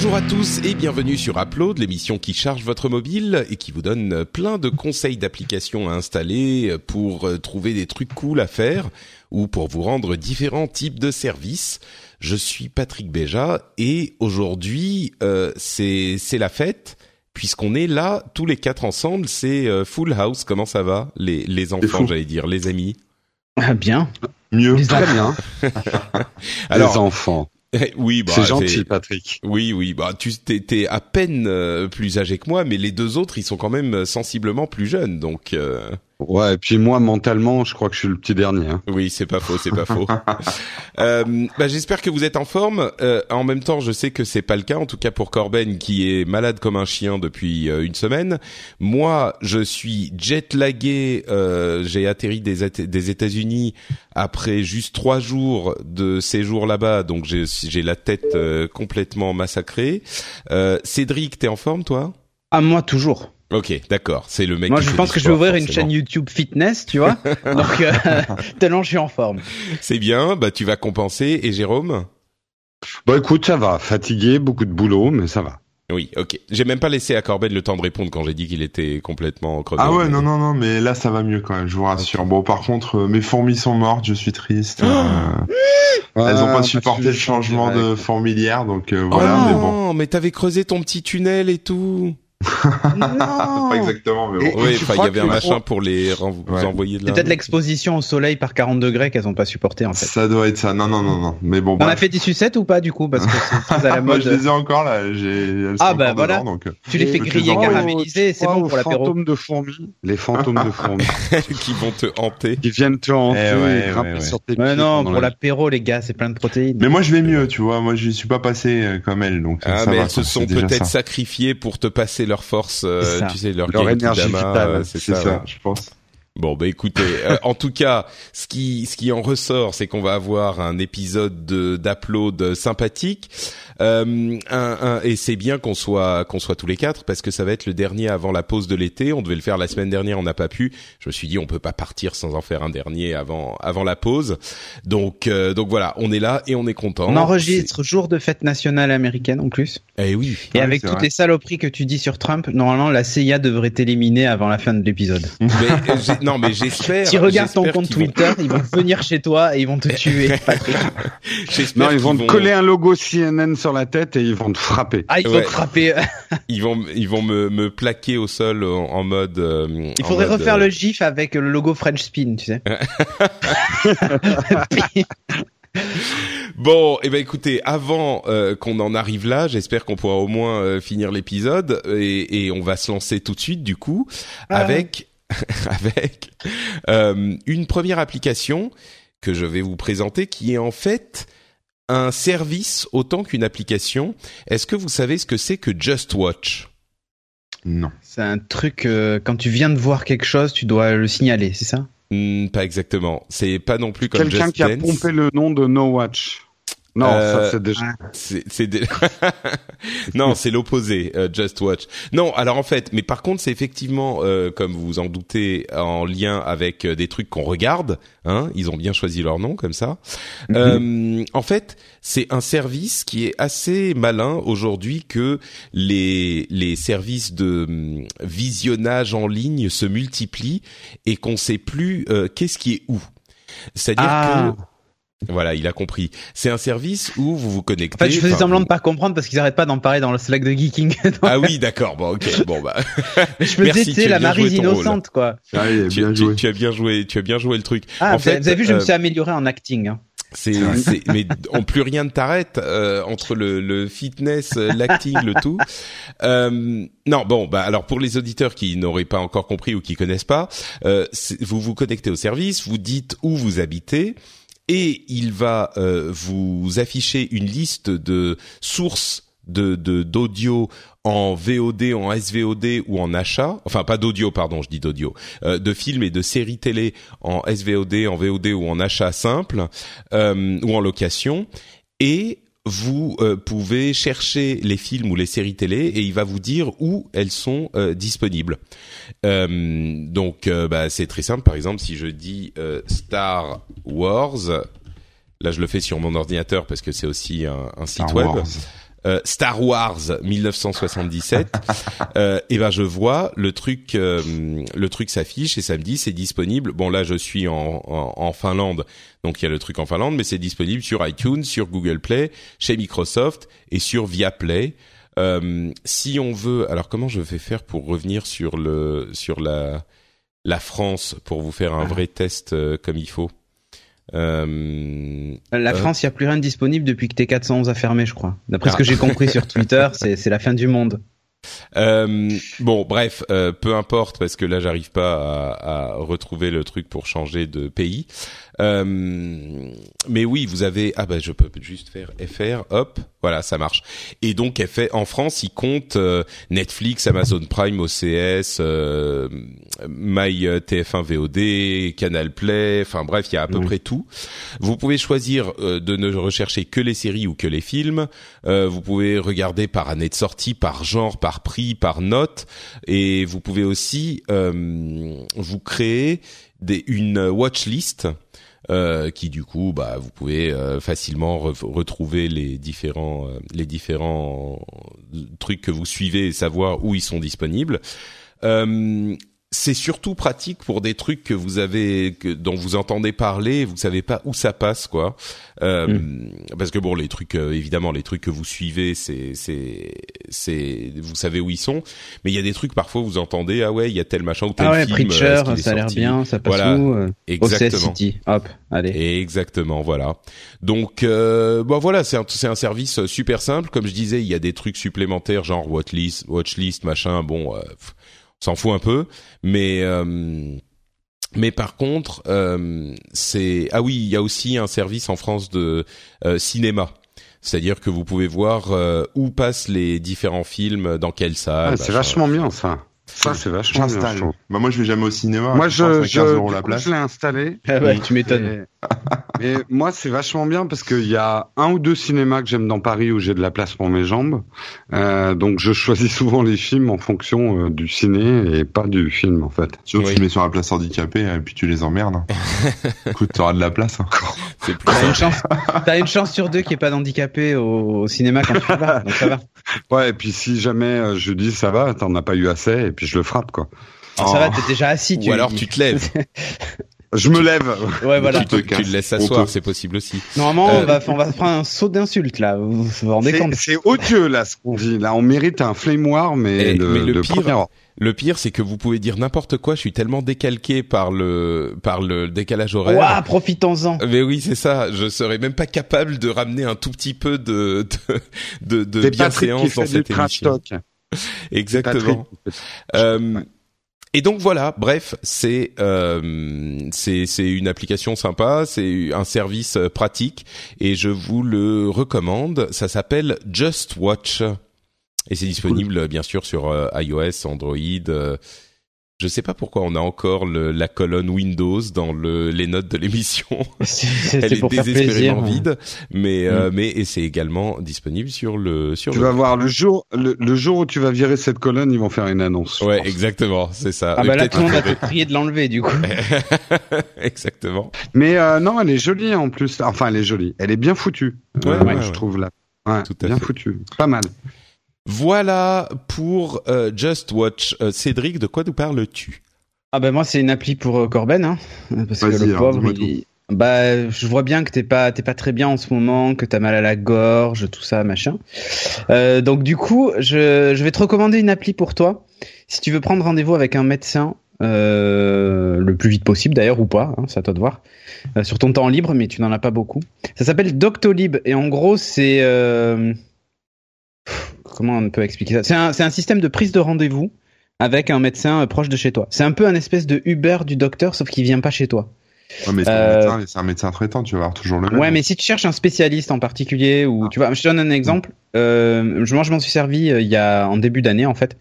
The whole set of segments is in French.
Bonjour à tous et bienvenue sur Upload, l'émission qui charge votre mobile et qui vous donne plein de conseils d'applications à installer pour euh, trouver des trucs cool à faire ou pour vous rendre différents types de services. Je suis Patrick Béja et aujourd'hui euh, c'est c'est la fête puisqu'on est là tous les quatre ensemble. C'est euh, Full House. Comment ça va les les enfants, j'allais dire, les amis? Ah, Bien. Mieux. Très bien. Alors- les enfants. Oui, bah, c'est gentil, Patrick. Oui, oui, bah tu t'es, t'es à peine euh, plus âgé que moi, mais les deux autres, ils sont quand même euh, sensiblement plus jeunes, donc euh, Ouais, et puis moi, mentalement, je crois que je suis le petit dernier. Hein. oui, c'est pas faux, c'est pas faux. Euh, bah, j'espère que vous êtes en forme. Euh, en même temps, je sais que c'est pas le cas, en tout cas pour Corben qui est malade comme un chien depuis euh, une semaine. Moi, je suis jet lagué. euh, j'ai atterri des, des États-Unis après juste trois jours de séjour là-bas, donc j'ai, j'ai la tête euh, complètement massacrée. Euh, Cédric, t'es en forme, toi? Ah, moi, toujours. Ok, d'accord. C'est le mec. Moi, qui je pense que je vais ouvrir une chaîne YouTube fitness, tu vois. Donc, euh, tellement je suis en forme. C'est bien. Bah, tu vas compenser. Et Jérôme? Bon, écoute, ça va. Fatigué, beaucoup de boulot, mais ça va. Oui, ok. J'ai même pas laissé à Corben le temps de répondre quand j'ai dit qu'il était complètement crevé. Ah ouais, non, non, non, mais là ça va mieux quand même, je vous rassure. Bon, par contre, euh, mes fourmis sont mortes, je suis triste. euh, elles ont Ah, pas supporté le changement de fourmilière, donc euh, voilà, oh mais bon. non, mais t'avais creusé ton petit tunnel et tout. Pas exactement, mais Et- bon. Oui, il y avait un machin pour les Ouais. envoyer de C'est là. peut-être l'exposition au soleil par 40 degrés qu'elles ont pas supporté, en fait. Ça doit être ça. Non, non, non, non. Mais bon, On a fait des sucettes ou pas, du coup? Parce que c'est très à la Moi, mode. je les ai encore là. J'ai. elles Ah, sont bah, voilà. dedans, donc. euh, Tu les fais griller, caraméliser, c'est bon pour l'apéro. Les fantômes de fourmis. Les fantômes de fourmis. qui vont te hanter. qui viennent te hanter Eh ouais, et grimper ouais, ouais. sur tes Mais pieds non, pour la- l'apéro, les gars, c'est plein de protéines. Mais moi, je vais mieux, tu vois. Moi, je suis pas passé euh, comme elle, donc. Ah, mais elles se sont peut-être sacrifiées pour te passer leur force, euh, tu sais, leur, Leur énergie Dama, vitale, euh, C'est ça, ça. ouais. je pense. Bon, bah écoutez, euh, en tout cas, ce qui ce qui en ressort, c'est qu'on va avoir un épisode de d'upload sympathique, euh, un, un- et c'est bien qu'on soit qu'on soit tous les quatre parce que ça va être le dernier avant la pause de l'été. On devait le faire la semaine dernière, on n'a pas pu. Je me suis dit, on peut pas partir sans en faire un dernier avant avant la pause. Donc euh, donc voilà, on est là et on est content. On enregistre jour de fête nationale américaine en plus. Eh oui. Et Ouais, avec toutes vrai. les saloperies que tu dis sur Trump, normalement, la CIA devrait t'éliminer avant la fin de l'épisode. Mais euh, non, mais j'espère. Si regardes ton compte vont- Twitter, ils vont venir chez toi et ils vont te tuer, Patrick. Non, ils vont te coller un logo CNN sur la tête et ils vont te frapper. Ah, ils vont te frapper. Ils vont, ils vont me, me plaquer au sol en, en mode. euh, Il en faudrait mode, refaire euh, le gif avec le logo French Spin, tu sais. Bon, eh ben écoutez, avant euh, qu'on en arrive là, j'espère qu'on pourra au moins euh, finir l'épisode et, et on va se lancer tout de suite du coup Ah. avec avec euh, une première application que je vais vous présenter qui est en fait un service autant qu'une application. Est-ce que vous savez ce que c'est que Just Watch? Non. C'est un truc, euh, quand tu viens de voir quelque chose, tu dois le signaler, c'est ça? Hmm, Pas exactement. C'est pas non plus comme Quelqu'un Just qui a Dance. pompé le nom de No Watch. Non, Euh, ça c'est déjà. C'est, non, c'est l'opposé, euh, Just Watch. Non, alors en fait, mais par contre, c'est effectivement, euh, comme vous vous en doutez, en lien avec euh, des trucs qu'on regarde. Hein, ils ont bien choisi leur nom comme ça. Euh, en fait, c'est un service qui est assez malin aujourd'hui que les les services de hum, visionnage en ligne se multiplient et qu'on sait plus euh, qu'est-ce qui est où. C'est-à-dire Ah. que voilà, il a compris. C'est un service où vous vous connectez. En fait, je faisais semblant vous- de pas comprendre parce qu'ils arrêtent pas d'en parler dans le Slack de Geeking. Ah oui, d'accord. Bon, ok. Bon bah, je Merci, tu as la rôle. innocente, quoi. Allez, tu, bien tu- joué. tu as bien joué. Tu as bien joué le truc. Ah, En vous fait, avez vu, je me euh, suis amélioré en acting. Hein. C'est, c'est, mais en plus rien ne t'arrête euh, entre le, le fitness, euh, l'acting, le tout. Euh, non, bon, bah alors pour les auditeurs qui n'auraient pas encore compris ou qui connaissent pas, euh, vous vous connectez au service, vous dites où vous habitez. Et il va euh, vous afficher une liste de sources de d'audio en VOD, en SVOD ou en achat, enfin pas d'audio, pardon, je dis d'audio, euh, de films et de séries télé en SVOD, en VOD ou en achat simple euh, ou en location, et vous euh, pouvez chercher les films ou les séries télé et il va vous dire où elles sont euh, disponibles. Euh, donc bah, c'est très simple. Par exemple, si je dis Star Wars, là je le fais sur mon ordinateur parce que c'est aussi un, un site web. Euh, Star Wars 1977, euh, et ben je vois le truc, euh, le truc s'affiche et ça me dit c'est disponible. Bon là je suis en, en, Finlande, donc il y a le truc en Finlande, mais c'est disponible sur iTunes, sur Google Play, chez Microsoft et sur Viaplay. Euh, si on veut, alors comment je vais faire pour revenir sur le sur la la France pour vous faire un ah. vrai test comme il faut? Euh, la euh, France, il n'y a plus rien de disponible depuis que T411 a fermé, je crois. D'après ce que ah. j'ai compris sur Twitter, c'est la fin du monde. Euh, bon, bref, euh, peu importe parce que là, j'arrive pas à, à, retrouver le truc pour changer de pays. Euh, mais oui, vous avez ah bah je peux juste faire FR, hop, voilà, ça marche. Et donc fait en France, il compte euh, Netflix, Amazon Prime, OCS, euh, My TF1 VOD, Canal Play, enfin bref, il y a à peu près tout. Vous pouvez choisir de ne rechercher que les séries ou que les films. vous pouvez regarder par année de sortie, par genre, par prix, par note, et vous pouvez aussi vous créer des, une watchlist euh, qui du coup, bah, vous pouvez euh, facilement retrouver les différents euh, les différents trucs que vous suivez et savoir où ils sont disponibles c'est surtout pratique pour des trucs que vous avez que, dont vous entendez parler vous savez pas où ça passe quoi. Euh, mm. parce que bon les trucs euh, évidemment les trucs que vous suivez c'est c'est c'est vous savez où ils sont. Mais il y a des trucs parfois vous entendez ah ouais il y a tel machin ou tel ah ouais, film Preacher ça a l'air bien ça passe voilà, où euh, exactement. City. hop allez. Exactement voilà. Donc euh, bon voilà c'est un c'est un service super simple. Comme je disais il y a des trucs supplémentaires genre watchlist watchlist machin. Bon euh, s'en fout un peu, mais euh, mais par contre, euh, c'est ah oui, il y a aussi un service en France de euh, cinéma. C'est-à-dire que vous pouvez voir où passent les différents films, dans quelle salle. Ah, c'est vachement bien ça. Ça, c'est vachement bien. Bah, moi, je vais jamais au cinéma. Moi, je, je, je l'ai installé. Ah ouais, tu m'étonnes. Mais moi, c'est vachement bien parce qu'il y a un ou deux cinémas que j'aime dans Paris où j'ai de la place pour mes jambes. Euh, donc, je choisis souvent les films en fonction euh, du ciné et pas du film, en fait. Sauf que tu mets sur la place handicapée et puis tu les emmerdes. Hein. Écoute, t'auras de la place encore. T'as une chance, t'as une chance sur deux qu'il n'y ait pas d'handicapé au, cinéma quand tu vas. Donc ça va. Ouais, et puis si jamais euh, je dis ça va, t'en as pas eu assez, et puis je le frappe, quoi. Ça va, t'es déjà assis. Tu... Ou alors tu te lèves. Je me lève. Ouais, voilà. Tu, te, tu le laisses s'asseoir, c'est possible aussi. Normalement, on, va, on va prendre un saut d'insultes là. Vous vous rendez compte? C'est odieux là ce qu'on dit. Là, on mérite un flame war, mais, le, mais le, pire, le pire, c'est que vous pouvez dire n'importe quoi. Je suis tellement décalqué par le par le décalage horaire. Ouah, profitons-en. Mais oui, c'est ça. Je serais même pas capable de ramener un tout petit peu de de de, de bienséance dans cette émission. Exactement. Euh, et donc voilà, bref, c'est euh, c'est c'est une application sympa, c'est un service euh, pratique et je vous le recommande. Ça s'appelle Just Watch et c'est disponible bien sûr sur euh, iOS, Android. Je sais pas pourquoi on a encore le, la colonne Windows dans le, les notes de l'émission. Elle est désespérément vide, mais euh, mm. mais et c'est également disponible sur le sur. Tu vas voir le jour le, le, jour où tu vas virer cette colonne, ils vont faire une annonce. Ouais, exactement, c'est ça. Ah bah là tout le monde va te prier de l'enlever du coup. exactement. Mais euh, non, elle est jolie en plus. Enfin, elle est jolie. Elle est bien foutue. Ouais, euh, ouais je trouve là. Ouais, tout à bien foutue. Pas mal. Voilà pour euh, Just Watch. Euh, Cédric, de quoi nous parles-tu? Ah ben moi c'est une appli pour euh, Corben, hein, parce que le pauvre, il... bah je vois bien que t'es pas t'es pas très bien en ce moment, que t'as mal à la gorge, tout ça machin. donc du coup, je, je vais te recommander une appli pour toi. Si tu veux prendre rendez-vous avec un médecin le plus vite possible d'ailleurs ou pas, hein, c'est à toi de voir. sur ton temps libre, mais tu n'en as pas beaucoup. Ça s'appelle Doctolib et en gros c'est comment on peut expliquer ça? C'est un, un système de prise de rendez-vous avec un médecin euh, proche de chez toi. C'est un peu un espèce de Uber du docteur, sauf qu'il vient pas chez toi. Ouais, mais c'est un, médecin traitant, tu vas avoir toujours le même. Ouais, mais si tu cherches un spécialiste en particulier ou tu vois, je te donne un exemple. Euh, moi, je m'en suis servi il y a en début d'année en fait,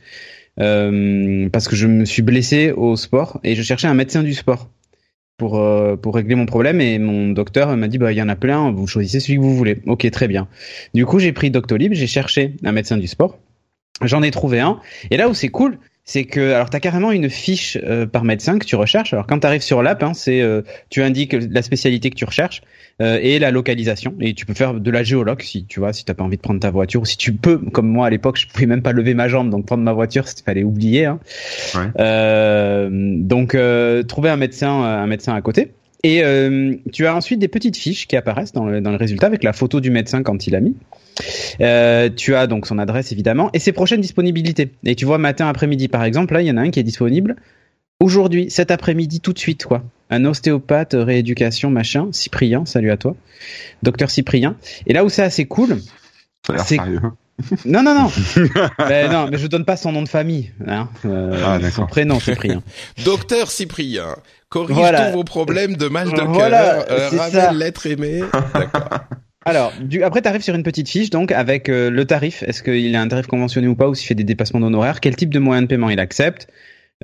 parce que je me suis blessé au sport et je cherchais un médecin du sport pour pour régler mon problème et mon docteur m'a dit bah il y en a plein, vous choisissez celui que vous voulez. Ok, très bien. Du coup, j'ai pris Doctolib, j'ai cherché un médecin du sport. J'en ai trouvé un. Et là où c'est cool, c'est que alors tu as carrément une fiche euh, par médecin que tu recherches. Alors quand tu arrives sur l'app, hein, c'est euh, tu indiques la spécialité que tu recherches euh, et la localisation et tu peux faire de la géologue si tu vois si t'as pas envie de prendre ta voiture ou si tu peux comme moi à l'époque je pouvais même pas lever ma jambe donc prendre ma voiture il fallait oublier. Hein. Ouais. donc trouver un médecin un médecin à côté. Et tu as ensuite des petites fiches qui apparaissent dans le, dans le résultat avec la photo du médecin quand il a mis. Euh, tu as donc son adresse évidemment et ses prochaines disponibilités. Et tu vois matin, après-midi par exemple, là il y en a un qui est disponible aujourd'hui, cet après-midi, tout de suite quoi. Un ostéopathe, rééducation, machin, Cyprien, salut à toi, docteur Cyprien. Et là où c'est assez cool, c'est non, non, non. mais non, mais je donne pas son nom de famille. Hein. Euh, ah, son prénom, Cyprien. Docteur Cyprien, corrige tous vos problèmes de mal de cœur. Voilà, euh, l'être aimé. D'accord. Alors, du, après, tu arrives sur une petite fiche, donc, avec euh, le tarif. Est-ce qu'il a un tarif conventionné ou pas, ou s'il fait des dépassements d'honoraires? Quel type de moyen de paiement il accepte?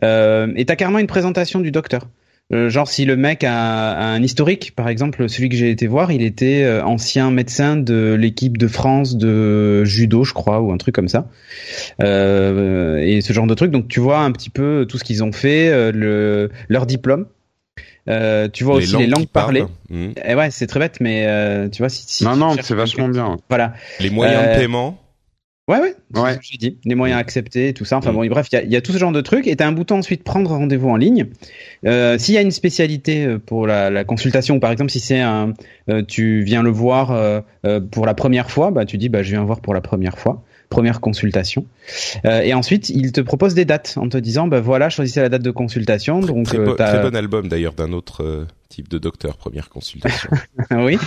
Euh, Et t'as carrément une présentation du docteur. Euh, genre, si le mec a, un historique, par exemple, celui que j'ai été voir, il était euh, ancien médecin de l'équipe de France de judo, je crois, ou un truc comme ça. et ce genre de truc. Donc, tu vois un petit peu tout ce qu'ils ont fait, le, leur diplôme. Euh, tu vois aussi les langues parlées. Hmm. Et eh ouais, c'est très bête, mais euh, tu vois si. si non, non, c'est vachement bien. Voilà. Les moyens de euh, paiement. Ouais, ouais, ouais. j'ai dit. Les moyens acceptés, tout ça. Enfin hmm. bon, bref, il y a, y a, tout ce genre de trucs. Et t'as un bouton ensuite prendre rendez-vous en ligne. Euh, S'il y a une spécialité pour la, la consultation, par exemple, si c'est un, tu viens le voir pour la première fois, bah tu dis, bah je viens voir pour la première fois première consultation. Euh, et ensuite, il te propose des dates en te disant, ben voilà, choisissez la date de consultation. Donc, très, euh, très bon album d'ailleurs d'un autre euh, type de docteur, première consultation. oui.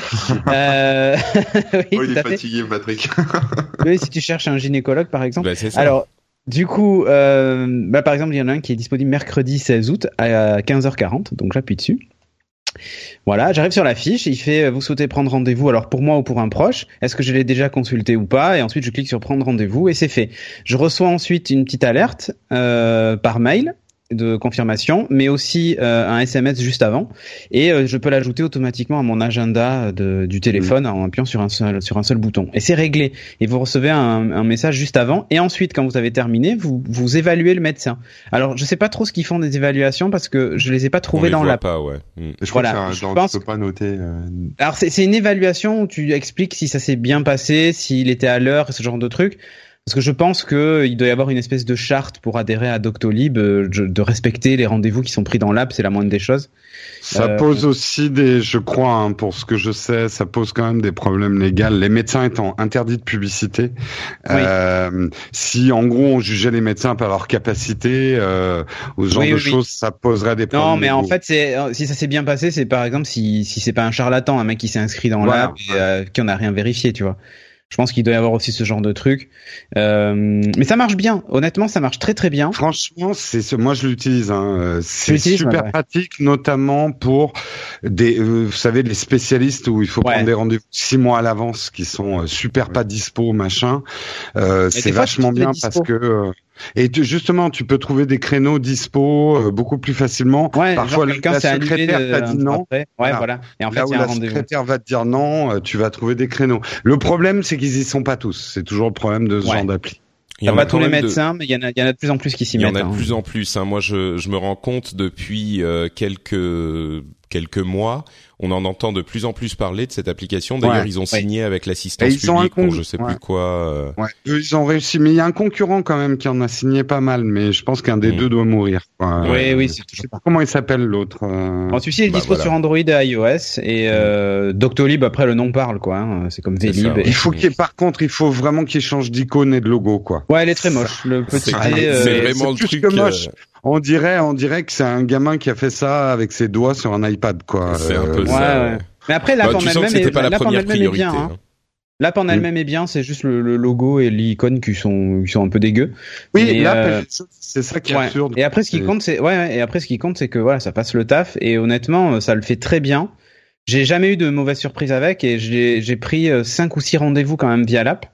euh... oui, oh, il est fatigué, Patrick. oui, si tu cherches un gynécologue, par exemple. Ben, ça. Alors, du coup, euh, bah, par exemple, il y en a un qui est disponible mercredi 16 août à 15h40, donc j'appuie dessus. Voilà, j'arrive sur la fiche, il fait vous souhaitez prendre rendez-vous alors pour moi ou pour un proche, est-ce que je l'ai déjà consulté ou pas et ensuite je clique sur prendre rendez-vous et c'est fait. Je reçois ensuite une petite alerte euh, par mail de confirmation, mais aussi euh, un SMS juste avant, et euh, je peux l'ajouter automatiquement à mon agenda de, du téléphone mmh. en appuyant sur un seul sur un seul bouton. Et c'est réglé. Et vous recevez un, un, message juste avant, et ensuite quand vous avez terminé, vous vous évaluez le médecin. Alors je sais pas trop ce qu'ils font des évaluations parce que je les ai pas trouvés dans la. Pas, ouais. Mmh. Je voilà. je pense peux pas noter. Euh... Alors c'est une évaluation où tu expliques si ça s'est bien passé, s'il était à l'heure, ce genre de trucs. Parce que je pense que il doit y avoir une espèce de charte pour adhérer à Doctolib, euh, de respecter les rendez-vous qui sont pris dans l'app, c'est la moindre des choses. Ça euh, pose aussi des, je crois, hein, pour ce que je sais, ça pose quand même des problèmes légaux. Les médecins étant interdits de publicité, euh, si en gros on jugeait les médecins par leur capacité euh, ou ce genre de choses, ça poserait des problèmes. Non, mais en fait, si ça s'est bien passé, c'est par exemple si si c'est pas un charlatan, un mec qui s'est inscrit dans l'app et qui en a rien vérifié, tu vois. Je pense qu'il doit y avoir aussi ce genre de truc. Euh, mais ça marche bien. Honnêtement, ça marche très très bien. Franchement, c'est ce, moi je l'utilise. Hein. C'est super pratique, notamment pour des, euh, vous savez, les spécialistes où il faut prendre des rendez-vous six mois à l'avance, qui sont euh, super pas dispo, machin. Euh, c'est vachement bien parce que euh, et justement, tu peux trouver des créneaux dispo euh, beaucoup plus facilement. Ouais, Parfois, la secrétaire t'a dit non. Ouais, voilà. Et en fait, Là où la secrétaire va te dire non, euh, tu vas trouver des créneaux. Le problème, c'est qu'ils y sont pas tous. C'est toujours le problème de ce genre d'appli. Il y en a pas tous les médecins, mais il y en a, il y en a de plus en plus qui s'y mettent. Il y en a de hein. plus en plus. Hein. Moi, je, je me rends compte depuis euh, quelques quelques mois on en entend de plus en plus parler de cette application. D'ailleurs, ils ont signé avec l'assistance publique pour je sais plus quoi. Euh. Ouais. ils ont réussi, mais il y a un concurrent quand même qui en a signé pas mal, mais je pense qu'un des mm. deux doit mourir. Oui, oui, c'est sais pas comment il s'appelle l'autre. Euh... En celui-ci, il est bah, dispo sur Android et iOS et euh, Doctolib après le nom parle quoi. Hein. C'est comme Vélib. il faut qu'il par contre, il faut vraiment qu'il change d'icône et de logo quoi. Ouais, elle est très moche. Le petit. C'est euh, vraiment le truc. moche. Euh, on dirait, on dirait que c'est un gamin qui a fait ça avec ses doigts sur un iPad, quoi. C'est un peu ça. Mais après, la bah, forme elle-même est, pas la, première priorité. Bien, hein. L'app en mm. elle-même est bien, c'est juste le, logo et l'icône qui sont, qui sont un peu dégueux. Oui, l'app, euh, c'est ça qui est absurde. Et après, ce qui compte, c'est ouais, et après, ce qui compte, c'est que voilà, ça passe le taf. Et honnêtement, ça le fait très bien. J'ai jamais eu de mauvaise surprise avec, et j'ai pris cinq ou six rendez-vous quand même via l'app.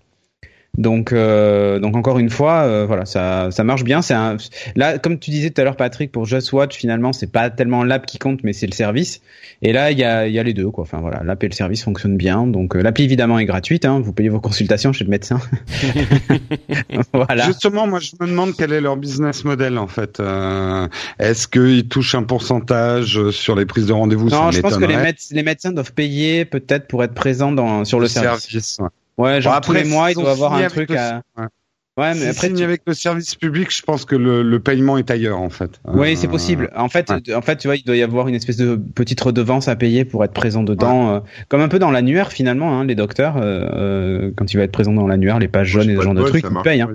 Donc, euh, donc encore une fois, euh, voilà, ça, ça marche bien. C'est un, là, comme tu disais tout à l'heure, Patrick, pour Just Watch, finalement, c'est pas tellement l'app qui compte, mais c'est le service. Et là, il y a, y a les deux, quoi. Enfin voilà, l'app et le service fonctionnent bien. Donc, euh, l'appli évidemment est gratuite. Hein, vous payez vos consultations chez le médecin. voilà. Justement, moi, je me demande quel est leur business model en fait. Euh, est-ce qu'ils touchent un pourcentage sur les prises de rendez-vous? Non, je pense que les, les, médecins doivent payer peut-être pour être présents dans sur le, service. Ouais, genre après, tous les mois, il doit avoir un truc à. Ouais. mais après, tu... avec le service public, je pense que le, le paiement est ailleurs en fait. Oui, c'est possible. En fait, en fait, tu vois, il doit y avoir une espèce de petite redevance à payer pour être présent dedans, euh, comme un peu dans l'annuaire finalement. Hein, les docteurs, euh, euh, quand il va être présent dans l'annuaire, les pages jaunes et ce genre de trucs, ils payent. Hein.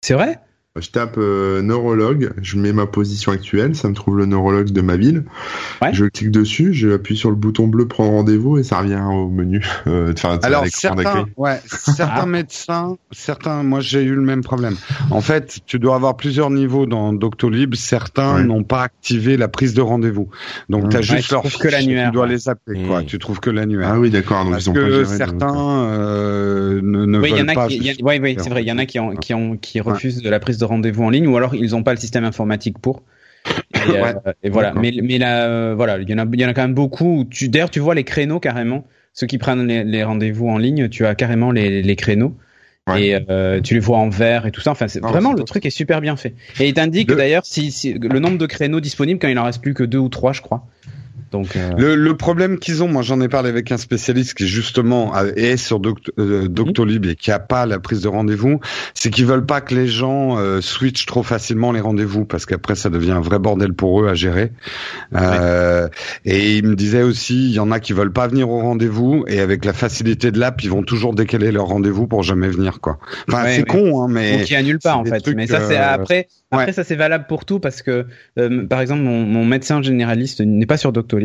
C'est vrai? Je tape euh, neurologue, je mets ma position actuelle, ça me trouve le neurologue de ma ville. Je clique dessus, j'appuie sur le bouton bleu prendre rendez-vous et ça revient au menu. Euh, Alors certains, ouais, certains ah. médecins, certains, moi j'ai eu le même problème. En fait, tu dois avoir plusieurs niveaux dans Doctolib. Certains n'ont pas activé la prise de rendez-vous, donc tu as juste leur que l'annuaire. Tu dois les appeler, quoi. Tu trouves que l'annuaire. Ah oui, d'accord. Parce que certains euh, ne, ne oui, veulent y en pas. Qui, oui, oui, c'est vrai. Il y en a qui, ont, qui, ont, qui refusent de la prise de rendez-vous en ligne ou alors ils n'ont pas le système informatique pour. Et, euh, voilà. Mais, mais là, euh, voilà, il y en a, il y en a quand même beaucoup. Tu, d'ailleurs, tu vois les créneaux carrément. Ceux qui prennent les, rendez-vous en ligne, tu as carrément les, les créneaux. Et euh, tu les vois en vert et tout ça. Enfin, c'est vraiment le truc est super bien fait. Et il t'indique d'ailleurs si, si, le nombre de créneaux disponibles quand il en reste plus que deux ou trois, je crois. Donc, euh, le, le, problème qu'ils ont, moi j'en ai parlé avec un spécialiste qui justement est sur euh, Doctolib et qui a pas la prise de rendez-vous, c'est qu'ils veulent pas que les gens euh, switchent trop facilement les rendez-vous parce qu'après ça devient un vrai bordel pour eux à gérer. Euh, et il me disait aussi, il y en a qui veulent pas venir au rendez-vous et avec la facilité de l'app, ils vont toujours décaler leur rendez-vous pour jamais venir quoi. Enfin c'est con hein, mais. Ou qui annulent pas en fait. mais ça c'est après. Après ça c'est valable pour tout parce que par exemple mon, mon médecin généraliste n'est pas sur Doctolib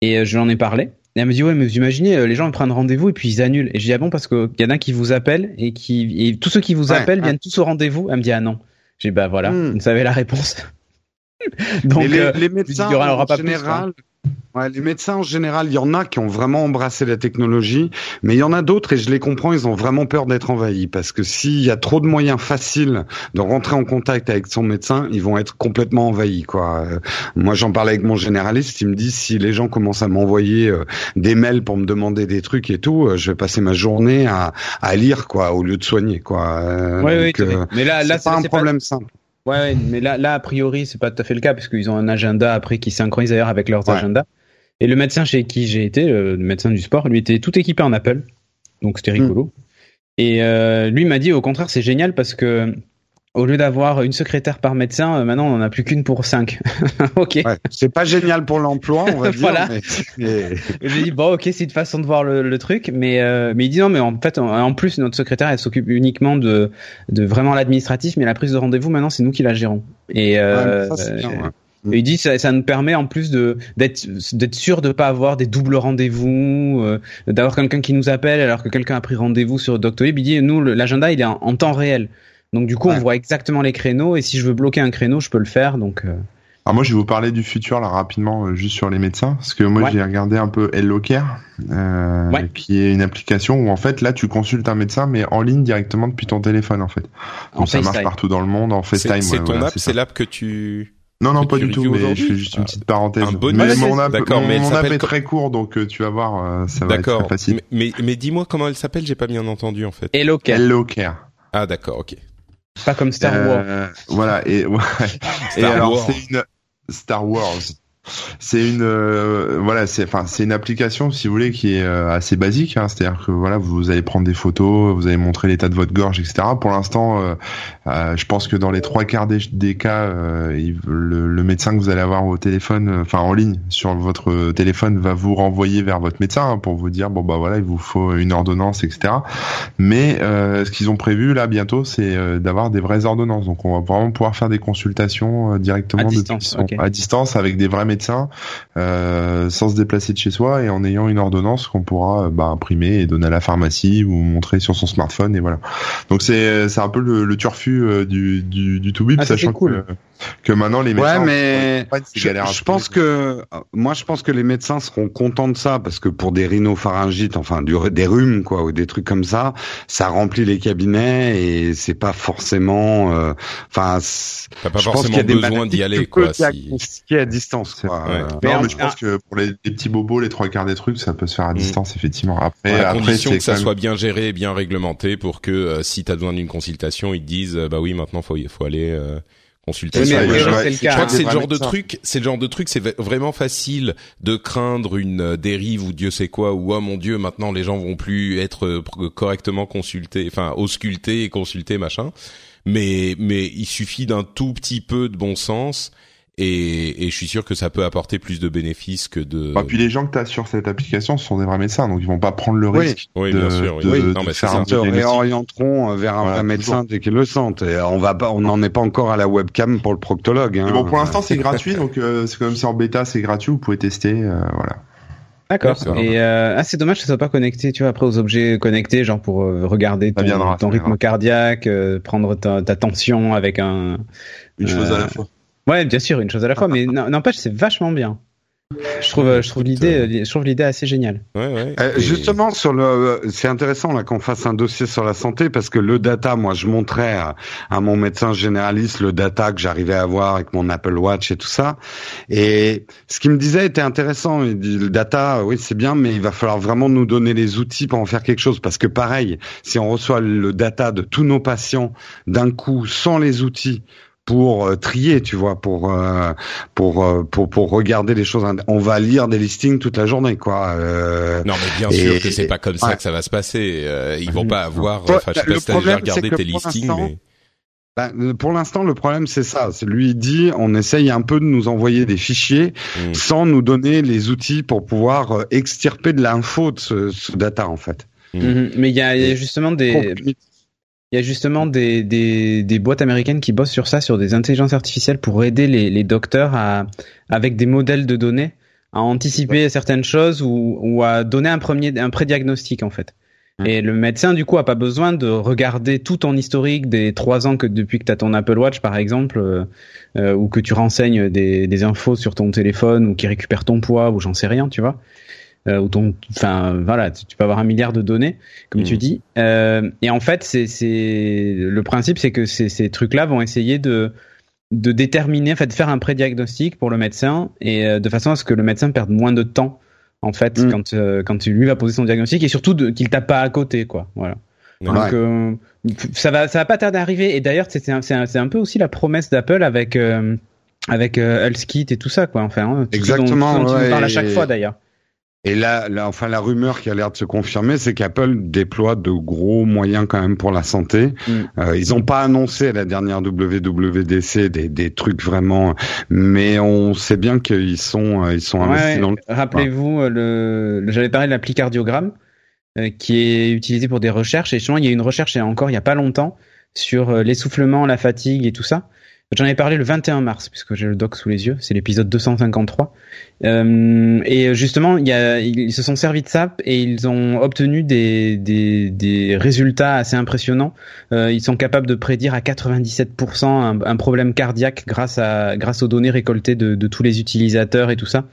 et euh, je lui en ai parlé. Et elle me dit ouais mais vous imaginez euh, les gens ils prennent rendez-vous et puis ils annulent. Et je dis ah bon parce qu'il y en a qui vous appellent et qui et tous ceux qui vous appellent viennent tous au rendez-vous. Elle me dit ah non. J'ai bah voilà, hmm. vous savez la réponse. Donc les, euh, les médecins en général, Ouais, les médecins en général, il y en a qui ont vraiment embrassé la technologie, mais il y en a d'autres et je les comprends, ils ont vraiment peur d'être envahis parce que s'il y a trop de moyens faciles de rentrer en contact avec son médecin, ils vont être complètement envahis quoi. Euh, moi, j'en parlais avec mon généraliste, il me dit si les gens commencent à m'envoyer euh, des mails pour me demander des trucs et tout, je vais passer ma journée à, à lire quoi au lieu de soigner quoi. oui, oui, mais là, là c'est pas un problème simple. Ouais, mais là, là, a priori, c'est pas tout à fait le cas parce qu'ils ont un agenda après qui synchronise d'ailleurs avec leurs agendas. Et le médecin chez qui j'ai été, le médecin du sport, lui était tout équipé en Apple, donc c'était rigolo. Mm. Et euh, lui m'a dit au contraire c'est génial parce que au lieu d'avoir une secrétaire par médecin, euh, maintenant on n'en a plus qu'une pour cinq. ok. c'est pas génial pour l'emploi, on va dire. voilà. Mais... J'ai dit bon, ok, c'est une façon de voir le, truc, mais euh, mais il dit non, mais en fait, en, plus notre secrétaire elle s'occupe uniquement de de vraiment l'administratif, mais la prise de rendez-vous maintenant c'est nous qui la gérons. Et euh, il dit ça, ça nous permet en plus de d'être d'être sûr de pas avoir des doubles rendez-vous, euh, d'avoir quelqu'un qui nous appelle alors que quelqu'un a pris rendez-vous sur Doctolib. Il dit nous l'agenda il est en, temps réel. Donc du coup on voit exactement les créneaux et si je veux bloquer un créneau je peux le faire. Donc euh. alors moi je vais vous parler du futur là rapidement euh, juste sur les médecins parce que moi j'ai regardé un peu HelloCare euh, qui est une application où en fait là tu consultes un médecin mais en ligne directement depuis ton téléphone en fait. Donc ça marche partout dans le monde en FaceTime. C'est ton app, c'est l'app que tu non, non, pas du tout, mais je fais juste une petite parenthèse. Un bonus. Mais mon app, mon, app est très court, donc tu vas voir, ça va être très facile. Mais, mais, dis-moi comment elle s'appelle, j'ai pas bien entendu en fait. Hello Care. Hello Care. Ah d'accord, ok. Pas comme Star Wars. Euh, voilà, et, ouais. et alors c'est une Star Wars c'est une euh, voilà c'est enfin c'est une application si vous voulez qui est euh, assez basique hein, c'est-à-dire que voilà vous allez prendre des photos vous allez montrer l'état de votre gorge etc pour l'instant euh, je pense que dans les trois quarts des, des cas le, médecin que vous allez avoir au téléphone enfin en ligne sur votre téléphone va vous renvoyer vers votre médecin hein, pour vous dire bon bah voilà il vous faut une ordonnance etc mais ce qu'ils ont prévu là bientôt c'est d'avoir des vraies ordonnances. Donc on va vraiment pouvoir faire des consultations directement à distance, à distance avec des vrais médecins médecin euh, sans se déplacer de chez soi et en ayant une ordonnance qu'on pourra bah, imprimer et donner à la pharmacie ou montrer sur son smartphone et voilà. Donc c'est c'est un peu le, le turfu du du, du tout ah, sachant cool. que que maintenant les médecins. Ouais, mais je, pense que moi je pense que les médecins seront contents de ça parce que pour des rhinopharyngites, enfin du, des rhumes quoi ou des trucs comme ça, ça remplit les cabinets et c'est pas forcément. Euh, enfin, t'as pas forcément besoin d'y aller quoi. Si... à distance. Quoi. Ouais. non, mais je pense que pour les, petits bobos, les trois quarts des trucs, ça peut se faire à mm. distance effectivement. Après, à après, condition que ça soit bien géré et bien réglementé pour que euh, si t'as besoin d'une consultation, ils te disent euh, bah oui maintenant faut faut aller consultation. je, crois que c'est le genre de truc, c'est le genre de truc, c'est vraiment facile de craindre une euh, dérive ou Dieu sait quoi ou oh mon Dieu maintenant les gens vont plus être euh, correctement consultés, enfin auscultés et consultés machin. Mais mais il suffit d'un tout petit peu de bon sens et, et, je suis sûr que ça peut apporter plus de bénéfices que de. Et puis les gens que tu as sur cette application ce sont des vrais médecins, donc ils vont pas prendre le risque. Oui, de, bien sûr. Oui. De, non, mais faire un réorienteront vers un vrai médecin dès qu'ils le sentent. Et on va pas, on n'en est pas encore à la webcam pour le proctologue. Hein. bon, pour l'instant c'est gratuit, donc euh, c'est comme c'est en bêta, c'est gratuit, vous pouvez tester, euh, voilà. D'accord. Et euh, ah, c'est dommage que ça soit pas connecté, tu vois, après aux objets connectés, genre pour euh, regarder ton, ton rythme cardiaque, euh, prendre ta, ta, tension avec un. Une chose à la fois. Ouais, bien sûr, une chose à la fois, mais n'empêche, c'est vachement bien. Je trouve, je trouve l'idée, je trouve l'idée assez géniale. Ouais, ouais. Euh, justement, sur le, c'est intéressant là qu'on fasse un dossier sur la santé parce que le data, moi, je montrais à, à mon médecin généraliste le data que j'arrivais à avoir avec mon Apple Watch et tout ça. Et ce qu'il me disait était intéressant. Il dit le data, oui, c'est bien, mais il va falloir vraiment nous donner les outils pour en faire quelque chose parce que pareil, si on reçoit le data de tous nos patients d'un coup sans les outils pour euh, trier, tu vois, pour euh, pour euh, pour pour regarder les choses. On va lire des listings toute la journée, quoi. non, mais bien sûr que c'est pas comme ça que ça va se passer. ils vont pas avoir. Enfin, je sais pas si t'as déjà regardé tes listings, mais. Bah, pour l'instant, le problème c'est ça. C'est lui dit, on essaye un peu de nous envoyer des fichiers mmh. sans nous donner les outils pour pouvoir extirper de l'info de ce, data en fait. Mmh. Mais il y a, justement des il y a justement des, des, des, boîtes américaines qui bossent sur ça, sur des intelligences artificielles pour aider les, les docteurs à, avec des modèles de données, à anticiper certaines choses ou, ou à donner un premier, un pré-diagnostic en fait. Et le médecin, du coup, a pas besoin de regarder tout ton historique des trois ans que depuis que tu as ton Apple Watch, par exemple, euh, euh, ou que tu renseignes des, des infos sur ton téléphone, ou qui récupère ton poids, ou j'en sais rien, tu vois ou ton, enfin voilà, tu, peux avoir un milliard de données, comme tu mm. dis. Euh, et en fait, c'est, c'est le principe, c'est que ces, ces trucs-là vont essayer de de déterminer, en fait, de faire un pré-diagnostic pour le médecin et euh, de façon à ce que le médecin perde moins de temps en fait mm. quand euh, quand lui va poser son diagnostic et surtout de, qu'il tape pas à côté quoi. Voilà. Donc euh, ça va ça va pas tarder à arriver et d'ailleurs c'est un, c'est un, un, peu aussi la promesse d'Apple avec avec euh, Kit et tout ça quoi enfin hein, exactement dont, parle à chaque fois d'ailleurs et là, enfin, la rumeur qui a l'air de se confirmer, c'est qu'Apple déploie de gros moyens quand même pour la santé. Mm. Euh, ils n'ont pas annoncé à la dernière WWDC des, des, trucs vraiment, mais on sait bien qu'ils sont, euh, ils sont investis dans le. Rappelez-vous, euh, le, j'avais parlé de l'appli cardiogramme qui est utilisé pour des recherches. Et justement, il y a une recherche encore il y a pas longtemps sur l'essoufflement, la fatigue et tout ça. J'en avais parlé le 21 mars, puisque j'ai le doc sous les yeux, c'est l'épisode 253. Euh, et justement, y a, ils se sont servis de ça et ils ont obtenu des, des, des résultats assez impressionnants. Euh, ils sont capables de prédire à 97% un, un, problème cardiaque grâce, à, grâce aux données récoltées de, de tous les utilisateurs et tout ça.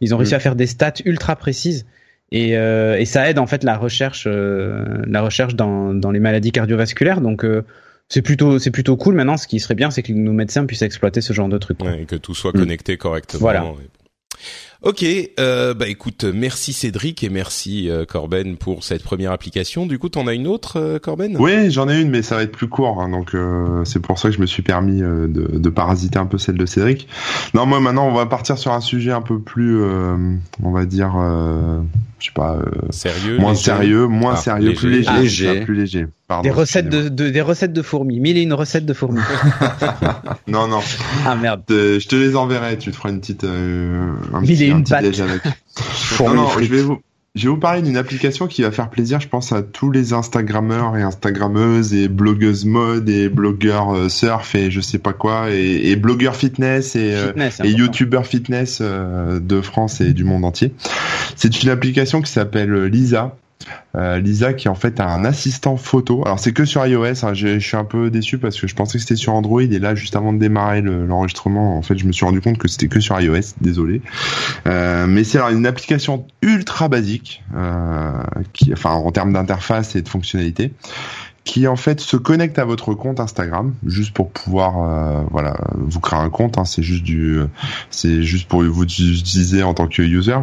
Ils ont réussi mm. à faire des stats ultra précises. Et, euh, et, ça aide en fait la recherche, euh, la recherche dans, dans les maladies cardiovasculaires. Donc euh, c'est plutôt c'est plutôt cool maintenant ce qui serait bien c'est que nos médecins puissent exploiter ce genre de trucs ouais, et que tout soit connecté correctement voilà. Ok, euh, bah écoute, merci Cédric et merci euh, Corben pour cette première application. Du coup, t'en as une autre, euh, Corben? Oui, j'en ai une, mais ça va être plus court, hein, donc euh, c'est pour ça que je me suis permis de, de, parasiter un peu celle de Cédric. Non, moi maintenant, on va partir sur un sujet un peu plus, on va dire, je sais pas, sérieux, moins sérieux, moins ah, sérieux, plus léger, ah, léger. plus léger. Pardon, des recettes de, de, des recettes de fourmis, mille et une recettes de fourmis. non non. Ah merde. Je te les enverrai, tu te feras une petite, euh, un mille et une avec. non, non, je vais vous, Je vais vous parler d'une application qui va faire plaisir, je pense, à tous les Instagrammeurs et Instagrammeuses et blogueuses mode et blogueurs euh, surf et je sais pas quoi et, et blogueurs fitness et, euh, et youtubeurs fitness euh, de France et du monde entier. C'est une application qui s'appelle Lisa euh, Lisa qui en fait a un assistant photo. Alors c'est que sur iOS. Hein. Je, suis un peu déçu parce que je pensais que c'était sur Android et là juste avant de démarrer l'enregistrement, en fait je me suis rendu compte que c'était que sur iOS. Désolé. Euh, mais c'est une application ultra basique euh, qui, enfin en termes d'interface et de fonctionnalité qui en fait se connecte à votre compte Instagram juste pour pouvoir euh, voilà vous créer un compte hein, c'est juste du c'est juste pour vous utiliser en tant que user.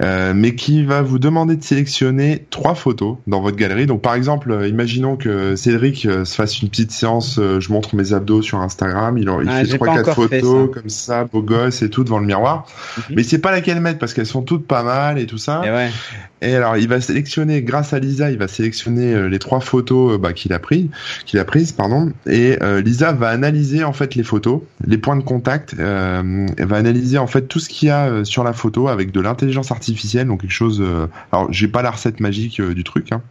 Euh, mais qui va vous demander de sélectionner trois photos dans votre galerie. Donc par exemple euh, imaginons que Cédric euh, se fasse une petite séance je montre mes abdos sur Instagram. Il, il ah, fait trois quatre photos comme ça beau gosse et tout devant le miroir. Mhm. mais c'est pas laquelle mettre parce qu'elles sont toutes pas mal et tout ça. Et, ouais. Et alors il va sélectionner grâce à Lisa il va sélectionner les trois photos bah, qu'il a pris, qu'il a prise, pardon. Et euh, Lisa va analyser en fait les photos, les points de contact. Euh, elle va analyser en fait tout ce qu'il y a euh, sur la photo avec de l'intelligence artificielle, donc quelque chose. alors j'ai pas la recette magique du truc. Hein.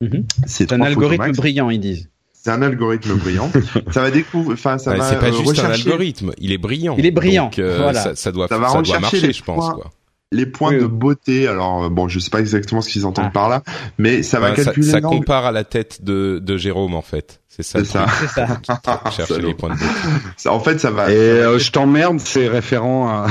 Mhm. C'est un algorithme brillant, ils disent. C'est un algorithme brillant. ça va découvrir, enfin, ça va. C'est pas juste un algorithme. Il est brillant. Il est brillant. voilà. ça, doit, ça, va ça doit marcher, je pense. Quoi les points de beauté. Alors euh, bon, je sais pas exactement ce qu'ils entendent ah. par là, mais ça va calculer. Ça, ça compare à la tête de, de Jérôme en fait. C'est ça. C'est ça. ça. Chercher les points de beauté. Ça, en fait, ça va. Et euh, je t'emmerde, c'est référent à.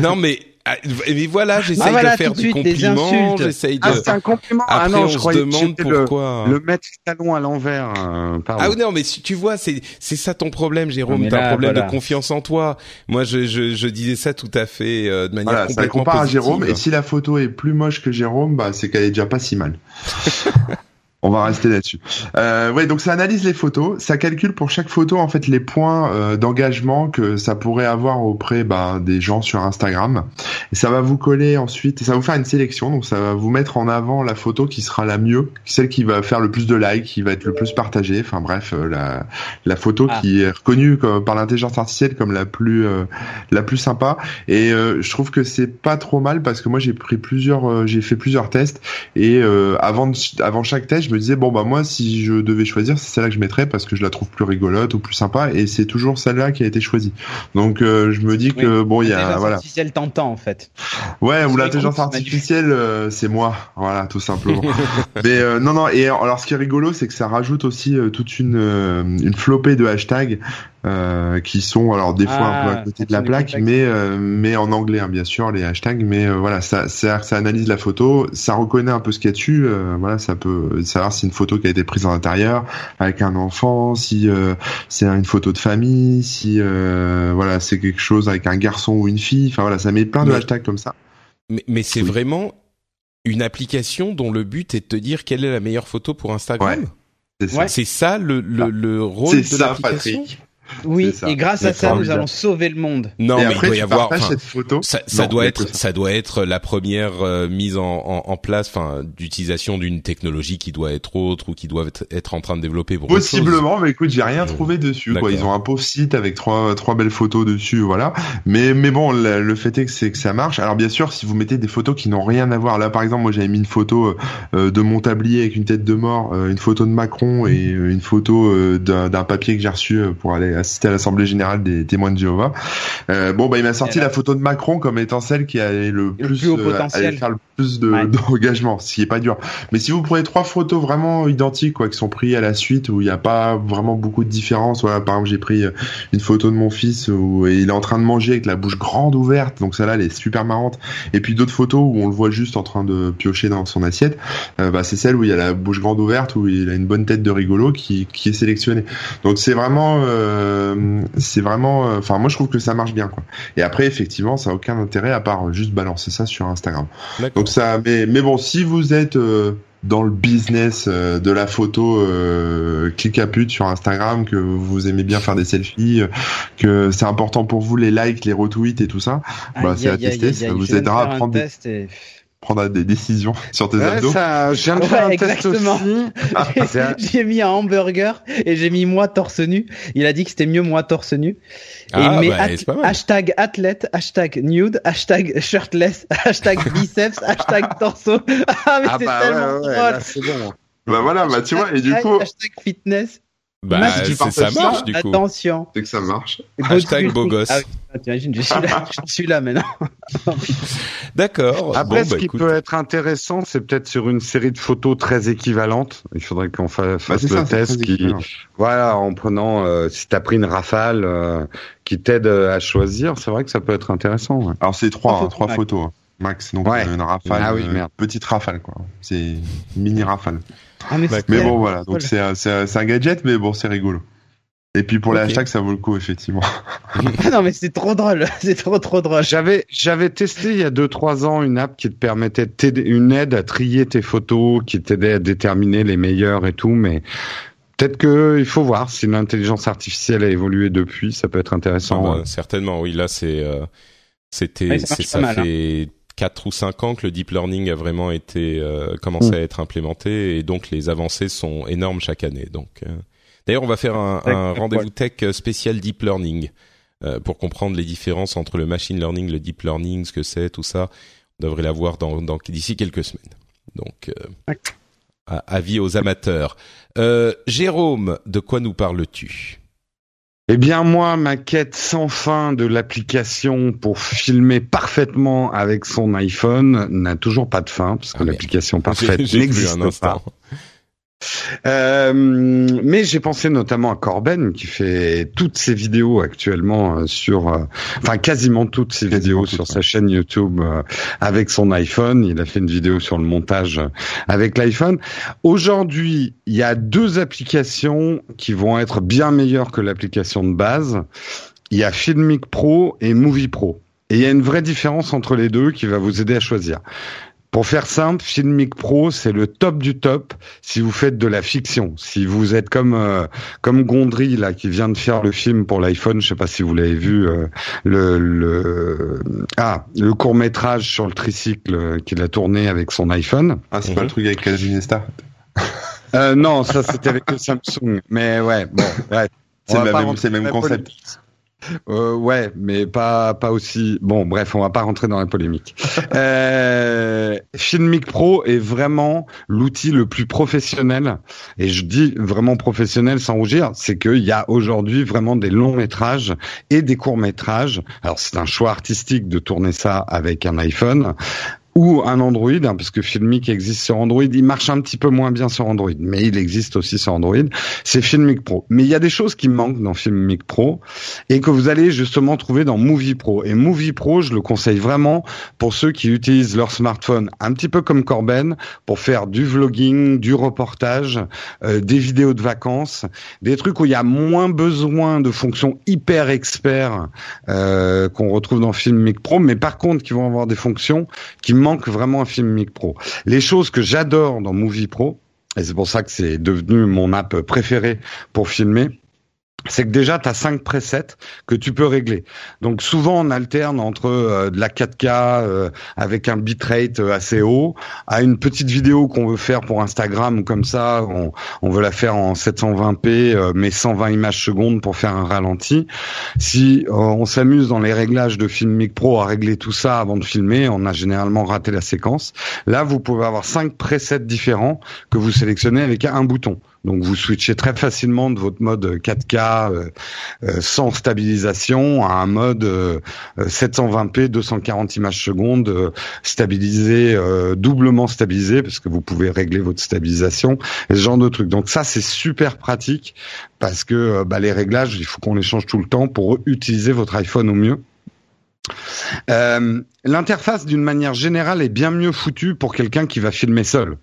non mais mais voilà, j'essaye ah, de faire du compliment, j'essaye de. Ah, c'est un compliment. Après, ah non, on je se demande pourquoi. Le, le mettre talon à l'envers. Euh, ah non, mais tu vois, c'est c'est ça ton problème, Jérôme. T'as un problème de confiance en toi. Moi, je je, je disais ça tout à fait euh, de manière voilà, complètement ça compare à Jérôme. Et si la photo est plus moche que Jérôme, bah c'est qu'elle est déjà pas si mal. On va rester là-dessus. Euh, ouais, donc ça analyse les photos, ça calcule pour chaque photo en fait les points euh, d'engagement que ça pourrait avoir auprès bah, des gens sur Instagram. Et ça va vous coller ensuite, et ça va vous faire une sélection. Donc ça va vous mettre en avant la photo qui sera la mieux, celle qui va faire le plus de likes, qui va être le plus partagée. Enfin bref, euh, la, la photo ah. qui est reconnue comme, par l'intelligence artificielle comme la plus euh, la plus sympa. Et euh, je trouve que c'est pas trop mal parce que moi j'ai pris plusieurs, j'ai fait plusieurs tests et avant avant chaque test me disais bon bah moi si je devais choisir c'est celle-là que je mettrais parce que je la trouve plus rigolote ou plus sympa et c'est toujours celle-là qui a été choisie. Donc euh, je me dis que bon il y a voilà. artificielle t'entend en fait. Ouais ou l'intelligence artificielle euh, c'est moi voilà tout simplement. Mais euh, non non et alors ce qui est rigolo c'est que ça rajoute aussi toute une une flopée de hashtags euh, qui sont alors des fois un peu à ah, côté de la plaque, mais euh, mais en anglais hein, bien sûr les hashtags, mais euh, voilà ça, ça ça analyse la photo, ça reconnaît un peu ce qu'il y a dessus, voilà ça peut savoir si une photo qui a été prise en intérieur avec un enfant, si c'est une photo de famille, si voilà c'est quelque chose avec un garçon ou une fille, enfin voilà ça met plein de hashtags comme ça. Mais, mais c'est vraiment une application dont le but est de te dire quelle est la meilleure photo pour Instagram? Ouais. C'est ça. C'est ça le, le, le rôle de l'application? Oui, et grâce à ça, nous allons sauver le monde. Non, mais après, il doit y avoir. cette photo. Ça, ça doit être, ça. doit être la première euh, mise en, en, en place, enfin, d'utilisation d'une technologie qui doit être autre ou qui doit être, en train de développer pour Possiblement, mais écoute, j'ai rien trouvé dessus. Quoi. Ils ont un pauvre site avec trois trois belles photos dessus, voilà. Mais mais bon, le, fait est que c'est que ça marche. Alors bien sûr, si vous mettez des photos qui n'ont rien à voir, là par exemple, moi j'avais mis une photo euh, de mon tablier avec une tête de mort, euh, une photo de Macron et une photo d'un papier que j'ai reçu pour aller assister à l'Assemblée générale des témoins de Jéhovah. Euh, bon, bah il m'a sorti la photo de Macron comme étant celle qui allait le plus, plus euh, le plus d'engagement, ce qui est pas dur. Mais si vous prenez trois photos vraiment identiques, quoi, qui sont prises à la suite où il n'y a pas vraiment beaucoup de différence, voilà, par exemple j'ai pris euh, une photo de mon fils où il est en train de manger avec la bouche grande ouverte, donc celle-là elle est super marrante. Et puis d'autres photos où on le voit juste en train de piocher dans son assiette, euh, bah c'est celle où il y a la bouche grande ouverte où il a une bonne tête de rigolo qui, qui est sélectionnée. Donc c'est vraiment euh, c'est vraiment euh, enfin moi je trouve que ça marche bien quoi. Et après effectivement ça a aucun intérêt à part juste balancer ça sur Instagram. Donc ça mais mais bon si vous êtes euh, dans le business de la photo euh, clic à pute sur Instagram, que vous aimez bien faire des selfies, que c'est important pour vous les likes, les retweets et tout ça, bah, c'est à tester, ça vous aidera à prendre. Des... prendre des décisions sur tes abdos. Ça, je viens de faire un exactement. test aussi. j'ai mis un hamburger et j'ai mis moi torse nu. Il a dit que c'était mieux moi torse nu. Ah, et bah, hashtag athlète, hashtag nude, hashtag shirtless, hashtag biceps, hashtag torso. Ah, mais ah c'est bah tellement ouais, ouais, c'est bon. Bah voilà, bah tu vois, et du coup. Hashtag fitness. Bah, ça marche du coup. Attention. C'est que ça marche. Hashtag beau gosse. Ah, t'imagines, je suis là, je suis là maintenant. D'accord. Après, bon, ce bah, qui écoute. peut être intéressant, c'est peut-être sur une série de photos très équivalentes. Il faudrait qu'on fa- fasse Bah, le ça, test qui, voilà, en prenant, euh, si t'as pris une rafale, euh, qui t'aide euh, à choisir, c'est vrai que ça peut être intéressant. ouais. Alors c'est trois, Trois hein, trois photos, photos, hein, max. Donc Ouais. euh, une rafale, Ah oui, euh, merde. petite rafale quoi. C'est mini rafale. Ah, mais, bon voilà, donc c'est un- gadget, mais bon c'est rigolo. Et puis pour les hashtags, ça vaut le coup effectivement. Ah non, mais c'est trop drôle. C'est trop, trop drôle. J'avais, j'avais testé il y a deux trois ans une app qui te permettait de une aide à trier tes photos, qui t'aidait à déterminer les meilleures et tout, mais peut-être que il faut voir si l'intelligence artificielle a évolué depuis, ça peut être Ah intéressant. bah, ouais. certainement, oui. Là, c'est, euh, c'était, Ouais, ça mal, hein. Fait quatre ou cinq ans que le deep learning a vraiment été euh, commencé Mm. à être implémenté et donc les avancées sont énormes chaque année. Donc, euh, d'ailleurs, on va faire un, rendez-vous tech spécial deep learning euh, pour comprendre les différences entre le machine learning, le deep learning, ce que c'est, tout ça. On devrait l'avoir dans, dans d'ici quelques semaines. Donc, euh, avis aux amateurs. Euh, Jérôme, de quoi nous parles-tu? Eh bien moi, ma quête sans fin de l'application pour filmer parfaitement avec son iPhone n'a toujours pas de fin, parce que Ah, l'application parfaite n'existe pas. Euh, mais j'ai pensé notamment à Corben qui fait toutes ses vidéos actuellement euh, sur, euh, enfin quasiment toutes ses Quasiment vidéos sur sa chaîne YouTube euh, avec son iPhone. Il a fait une vidéo sur le montage avec l'iPhone. Aujourd'hui, il y a deux applications qui vont être bien meilleures que l'application de base. Il y a Filmic Pro et Movie Pro. Et il y a une vraie différence entre les deux qui va vous aider à choisir. Pour faire simple, Filmic Pro, c'est le top du top si vous faites de la fiction. Si vous êtes comme euh, comme Gondry là qui vient de faire le film pour l'iPhone, je sais pas si vous l'avez vu euh, le le ah le court métrage sur le tricycle euh, qu'il a tourné avec son iPhone. Ah c'est Mhm. pas le truc avec Star. Euh, non, ça c'était avec le Samsung. Mais ouais, bon, ouais. C'est le même, concept. Euh, ouais, mais pas pas aussi. Bon, bref, on va pas rentrer dans la polémique. euh, Filmic Pro est vraiment l'outil le plus professionnel, et je dis vraiment professionnel sans rougir, c'est qu'il y a aujourd'hui vraiment des longs métrages et des courts métrages. Alors c'est un choix artistique de tourner ça avec un iPhone ou un Android, hein, parce que Filmic existe sur Android. Il marche un petit peu moins bien sur Android, mais il existe aussi sur Android. C'est Filmic Pro. Mais il y a des choses qui manquent dans Filmic Pro et que vous allez justement trouver dans Movie Pro. Et Movie Pro, je le conseille vraiment pour ceux qui utilisent leur smartphone un petit peu comme Corben pour faire du vlogging, du reportage, euh, des vidéos de vacances, des trucs où il y a moins besoin de fonctions hyper experts euh, qu'on retrouve dans Filmic Pro, mais par contre qui vont avoir des fonctions qui manquent vraiment à Filmic Pro. Les choses que j'adore dans Movie Pro, et c'est pour ça que c'est devenu mon app préférée pour filmer, c'est que déjà tu as cinq presets que tu peux régler. Donc souvent on alterne entre euh, de la 4K euh, avec un bitrate euh, assez haut à une petite vidéo qu'on veut faire pour Instagram ou comme ça, on, on veut la faire en 720p euh, mais 120 images secondes pour faire un ralenti. Si euh, on s'amuse dans les réglages de Filmic Pro à régler tout ça avant de filmer, on a généralement raté la séquence. Là, vous pouvez avoir cinq presets différents que vous sélectionnez avec un bouton. Donc vous switchez très facilement de votre mode 4K euh, euh, sans stabilisation à un mode euh, euh, 720p 240 images secondes euh, stabilisé doublement stabilisé parce que vous pouvez régler votre stabilisation ce genre de trucs. Donc ça c'est super pratique parce que bah, les réglages il faut qu'on les change tout le temps pour utiliser votre iPhone au mieux. L'interface d'une manière générale est bien mieux foutue pour quelqu'un qui va filmer seul.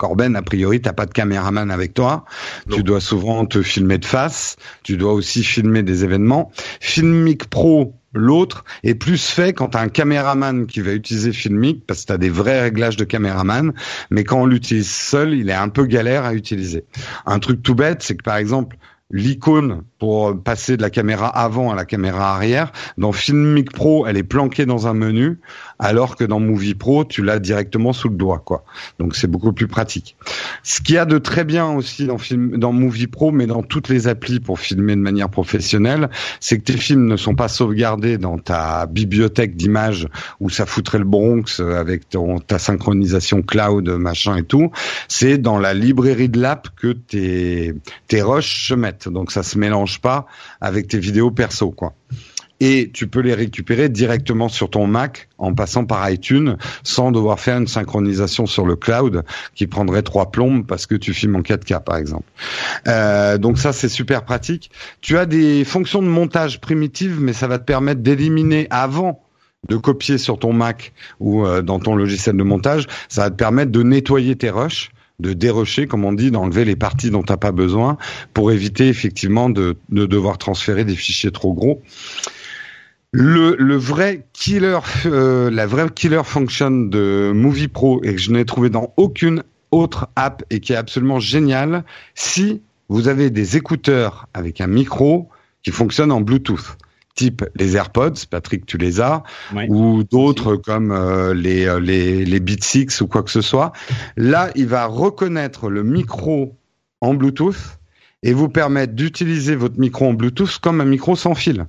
Corben, a priori, t'as pas de caméraman avec toi. Non. Tu dois souvent te filmer de face. Tu dois aussi filmer des événements. Filmic Pro, l'autre, est plus fait quand t'as un caméraman qui va utiliser Filmic parce que t'as des vrais réglages de caméraman. Mais quand on l'utilise seul, il est un peu galère à utiliser. Un truc tout bête, c'est que par exemple, l'icône pour passer de la caméra avant à la caméra arrière. Dans Filmic Pro, elle est planquée dans un menu, alors que dans Movie Pro, tu l'as directement sous le doigt, quoi. Donc c'est beaucoup plus pratique. Ce qu'il y a de très bien aussi dans film, dans Movie Pro, mais dans toutes les applis pour filmer de manière professionnelle, c'est que tes films ne sont pas sauvegardés dans ta bibliothèque d'images où ça foutrait le Bronx avec ton, ta synchronisation cloud, machin et tout. C'est dans la librairie de l'app que tes tes rushs se mettent. Donc ça se mélange pas avec tes vidéos perso, quoi. Et tu peux les récupérer directement sur ton Mac en passant par iTunes sans devoir faire une synchronisation sur le cloud qui prendrait trois plombes parce que tu filmes en 4K par exemple. Euh, donc ça c'est super pratique. Tu as des fonctions de montage primitives mais ça va te permettre d'éliminer avant de copier sur ton Mac ou euh, dans ton logiciel de montage, ça va te permettre de nettoyer tes rushs de dérocher, comme on dit, d'enlever les parties dont tu n'as pas besoin pour éviter effectivement de, devoir transférer des fichiers trop gros. Le, le vrai killer, euh, la vraie killer function de Movie Pro et que je n'ai trouvé dans aucune autre app et qui est absolument génial, si vous avez des écouteurs avec un micro qui fonctionne en Bluetooth type les AirPods, Patrick, tu les as, ou d'autres comme euh, les, euh, les, les Beats 6 ou quoi que ce soit. Là, il va reconnaître le micro en Bluetooth et vous permettre d'utiliser votre micro en Bluetooth comme un micro sans fil.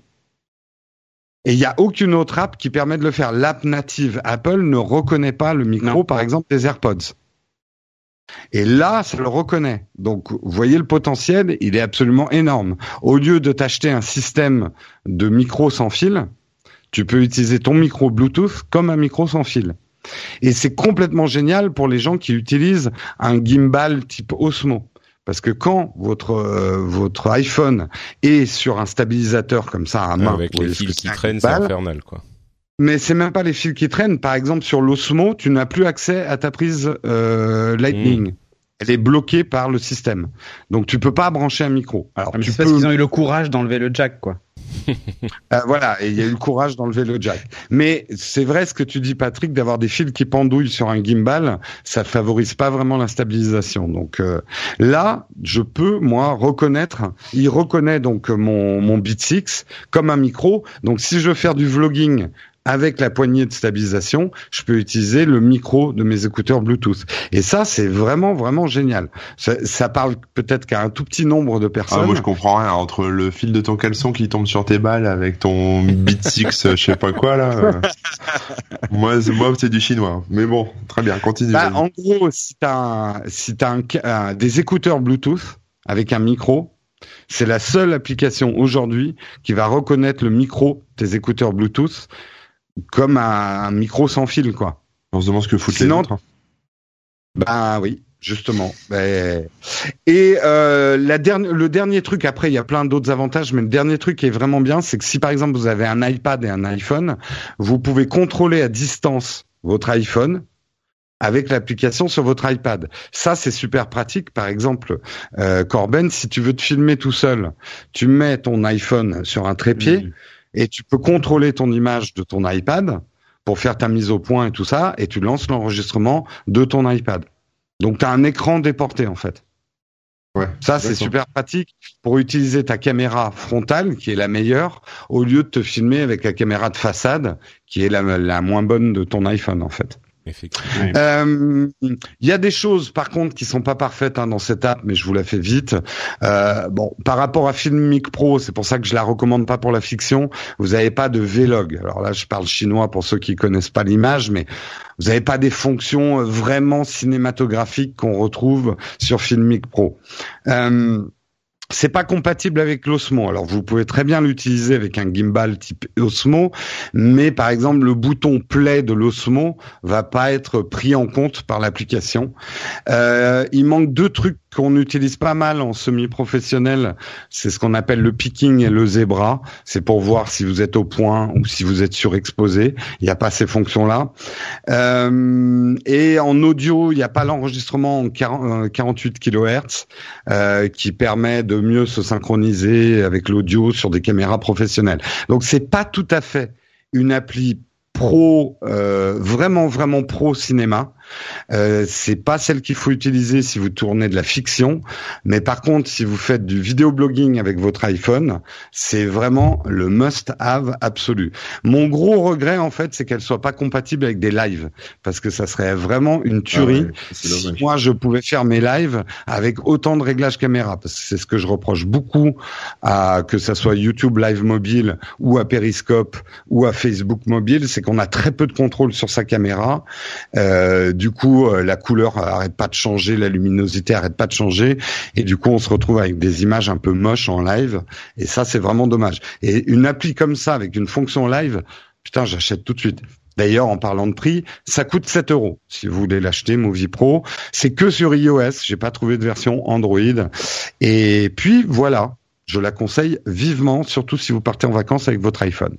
Et il n'y a aucune autre app qui permet de le faire. L'app native Apple ne reconnaît pas le micro, par exemple, des AirPods. Et là, ça le reconnaît. Donc, vous voyez le potentiel, il est absolument énorme. Au lieu de t'acheter un système de micro sans fil, tu peux utiliser ton micro Bluetooth comme un micro sans fil. Et c'est complètement génial pour les gens qui utilisent un gimbal type Osmo. Parce que quand votre euh, votre iPhone est sur un stabilisateur comme ça à main, avec les fils qui traînent, c'est infernal, quoi. Mais c'est même pas les fils qui traînent. Par exemple, sur l'Osmo, tu n'as plus accès à ta prise euh, Lightning. Hmm. Elle est bloquée par le système. Donc tu peux pas brancher un micro. Alors, tu parce qu'ils ont eu le courage d'enlever le jack, quoi. euh, voilà, et il y a eu le courage d'enlever le jack. Mais c'est vrai ce que tu dis, Patrick, d'avoir des fils qui pendouillent sur un gimbal, ça favorise pas vraiment la stabilisation. Donc euh, là, je peux moi reconnaître. Il reconnaît donc mon mon Beat 6 comme un micro. Donc si je veux faire du vlogging avec la poignée de stabilisation, je peux utiliser le micro de mes écouteurs Bluetooth. Et ça, c'est vraiment, vraiment génial. Ça, parle peut-être qu'à un tout petit nombre de personnes. Ah, moi, je comprends rien. Entre le fil de ton caleçon qui tombe sur tes balles avec ton Beat 6, je sais pas quoi, là. Euh. moi, moi c'est du chinois. Mais bon, très bien, continue. Bah, en gros, si t'as si as des écouteurs Bluetooth avec un micro, c'est la seule application aujourd'hui qui va reconnaître le micro des écouteurs Bluetooth comme un, micro sans fil, quoi. On se demande ce que foutent les autres. Bah oui, justement. Et euh, la dernière, le dernier truc, après, il y a plein d'autres avantages, mais le dernier truc qui est vraiment bien, c'est que si par exemple vous avez un iPad et un iPhone, vous pouvez contrôler à distance votre iPhone avec l'application sur votre iPad. Ça, c'est super pratique. Par exemple, euh, Corben, si tu veux te filmer tout seul, tu mets ton iPhone sur un trépied. Mmh et tu peux contrôler ton image de ton iPad pour faire ta mise au point et tout ça, et tu lances l'enregistrement de ton iPad. Donc tu as un écran déporté en fait. Ouais, ça c'est super pratique pour utiliser ta caméra frontale qui est la meilleure au lieu de te filmer avec la caméra de façade qui est la moins bonne de ton iPhone en fait. Effectivement. Euh, il y a des choses, par contre, qui sont pas parfaites hein, dans cette app, mais je vous la fais vite. Euh, bon, par rapport à Filmic Pro, c'est pour ça que je la recommande pas pour la fiction. Vous n'avez pas de Vlog. Alors là, je parle chinois pour ceux qui connaissent pas l'image, mais vous n'avez pas des fonctions vraiment cinématographiques qu'on retrouve sur Filmic Pro. Euh, c'est pas compatible avec l'Osmo. Alors vous pouvez très bien l'utiliser avec un gimbal type Osmo, mais par exemple le bouton play de l'Osmo va pas être pris en compte par l'application. Euh, il manque deux trucs qu'on utilise pas mal en semi-professionnel, c'est ce qu'on appelle le picking et le zebra. C'est pour voir si vous êtes au point ou si vous êtes surexposé. Il n'y a pas ces fonctions-là. Euh, et en audio, il n'y a pas l'enregistrement en 48 kHz euh, qui permet de mieux se synchroniser avec l'audio sur des caméras professionnelles. Donc c'est pas tout à fait une appli pro, euh, vraiment vraiment pro cinéma Euh, c'est pas celle qu'il faut utiliser si vous tournez de la fiction, mais par contre, si vous faites du vidéoblogging avec votre iPhone, c'est vraiment le must-have absolu. Mon gros regret, en fait, c'est qu'elle soit pas compatible avec des lives, parce que ça serait vraiment une tuerie ah si moi je pouvais faire mes lives avec autant de réglages caméra, parce que c'est ce que je reproche beaucoup à que ça soit YouTube Live mobile ou à Periscope ou à Facebook mobile, c'est qu'on a très peu de contrôle sur sa caméra. Euh, du coup, euh, la couleur arrête pas de changer, la luminosité arrête pas de changer, et du coup, on se retrouve avec des images un peu moches en live. Et ça, c'est vraiment dommage. Et une appli comme ça avec une fonction live, putain, j'achète tout de suite. D'ailleurs, en parlant de prix, ça coûte 7 euros si vous voulez l'acheter, Movie Pro. C'est que sur iOS. J'ai pas trouvé de version Android. Et puis voilà, je la conseille vivement, surtout si vous partez en vacances avec votre iPhone.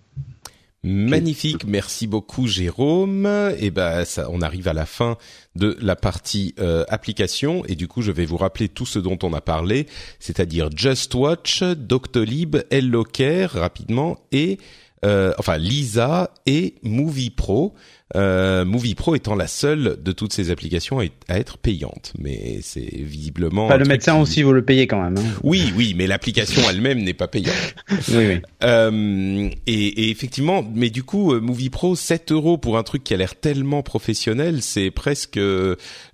Magnifique, merci beaucoup Jérôme. Et eh ben on arrive à la fin de la partie euh, application et du coup je vais vous rappeler tout ce dont on a parlé, c'est-à-dire Just Watch, Doctolib, HelloCare rapidement et euh, enfin Lisa et Movie Pro. Euh, Movie Pro étant la seule de toutes ces applications à être payante, mais c'est visiblement. Pas le médecin aussi, vous le payez quand même. Hein. Oui, oui, mais l'application elle-même n'est pas payante. oui, oui. Euh, et, et, effectivement, mais du coup, euh, Movie Pro 7 euros pour un truc qui a l'air tellement professionnel, c'est presque.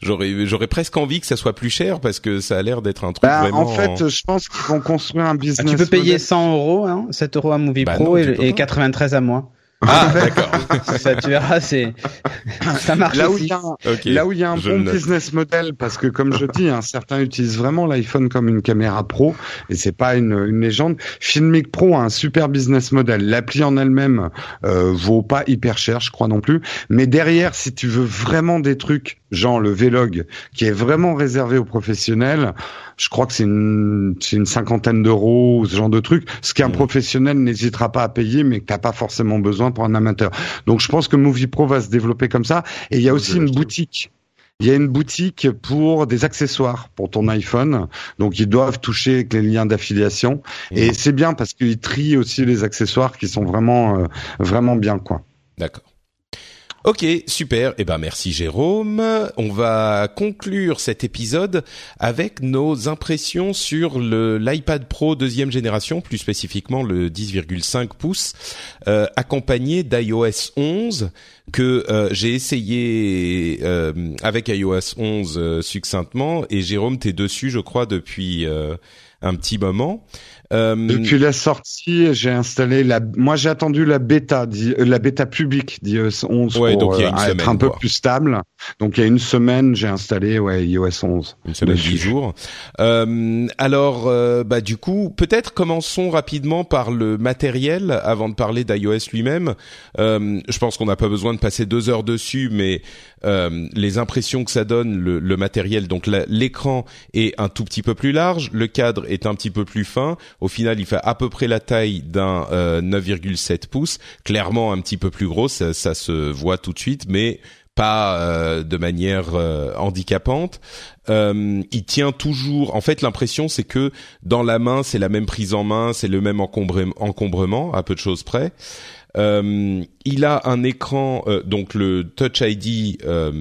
J'aurais, j'aurais presque envie que ça soit plus cher parce que ça a l'air d'être un truc bah, vraiment. En fait, je pense qu'ils vont construire un business. Ah, tu peux payer 100 euros, hein, 7 euros à Movie bah Pro et, et 93 à moi. Ah, d'accord. ça, tu verras, c'est, ça marche là aussi. Où il y a, là où il y a un bon business model, parce que comme je dis, hein, certains utilisent vraiment l'iPhone comme une caméra pro, et c'est pas une, une légende. Filmic Pro a un super business model. L'appli en elle-même euh, vaut pas hyper cher, je crois non plus. Mais derrière, si tu veux vraiment des trucs, genre le Vlog, qui est vraiment réservé aux professionnels, je crois que c'est une, une cinquantaine d'euros, ce genre de truc. Ce qu'un mmh. professionnel n'hésitera pas à payer, mais que t'as pas forcément besoin pour un amateur. Donc je pense que Movie Pro va se développer comme ça. Et il y a aussi une boutique. Il y a une boutique pour des accessoires pour ton iPhone. Donc ils doivent toucher avec les liens d'affiliation. Et c'est bien parce qu'ils trient aussi les accessoires qui sont vraiment, euh, vraiment bien, quoi. D'accord. Ok, super. Eh ben merci Jérôme. On va conclure cet épisode avec nos impressions sur le l'iPad Pro deuxième génération, plus spécifiquement le 10,5 pouces, euh, accompagné d'iOS 11 que euh, j'ai essayé euh, avec iOS 11 succinctement. Et Jérôme, t'es dessus, je crois, depuis un petit moment. Euh, Depuis la sortie, j'ai installé la. Moi, j'ai attendu la bêta, euh, la bêta publique d'iOS 11 ouais, pour donc il y a une euh, être un peu plus stable. Donc, il y a une semaine, j'ai installé ouais iOS 11. Une semaine, dix jours. Euh, alors, euh, bah du coup, peut-être commençons rapidement par le matériel avant de parler d'iOS lui-même. je pense qu'on n'a pas besoin de passer deux heures dessus, mais les impressions que ça donne, le, le matériel. Donc, l'écran est un tout petit peu plus large, le cadre est un petit peu plus fin. Au final, il fait à peu près la taille d'un 9,7 euh, pouces, clairement un petit peu plus gros, ça, se voit tout de suite, mais pas euh, de manière euh, handicapante. il tient toujours. En fait, l'impression c'est que dans la main, c'est la même prise en main, c'est le même encombrement, à peu de choses près. Euh, il a un écran, euh, donc le Touch ID euh,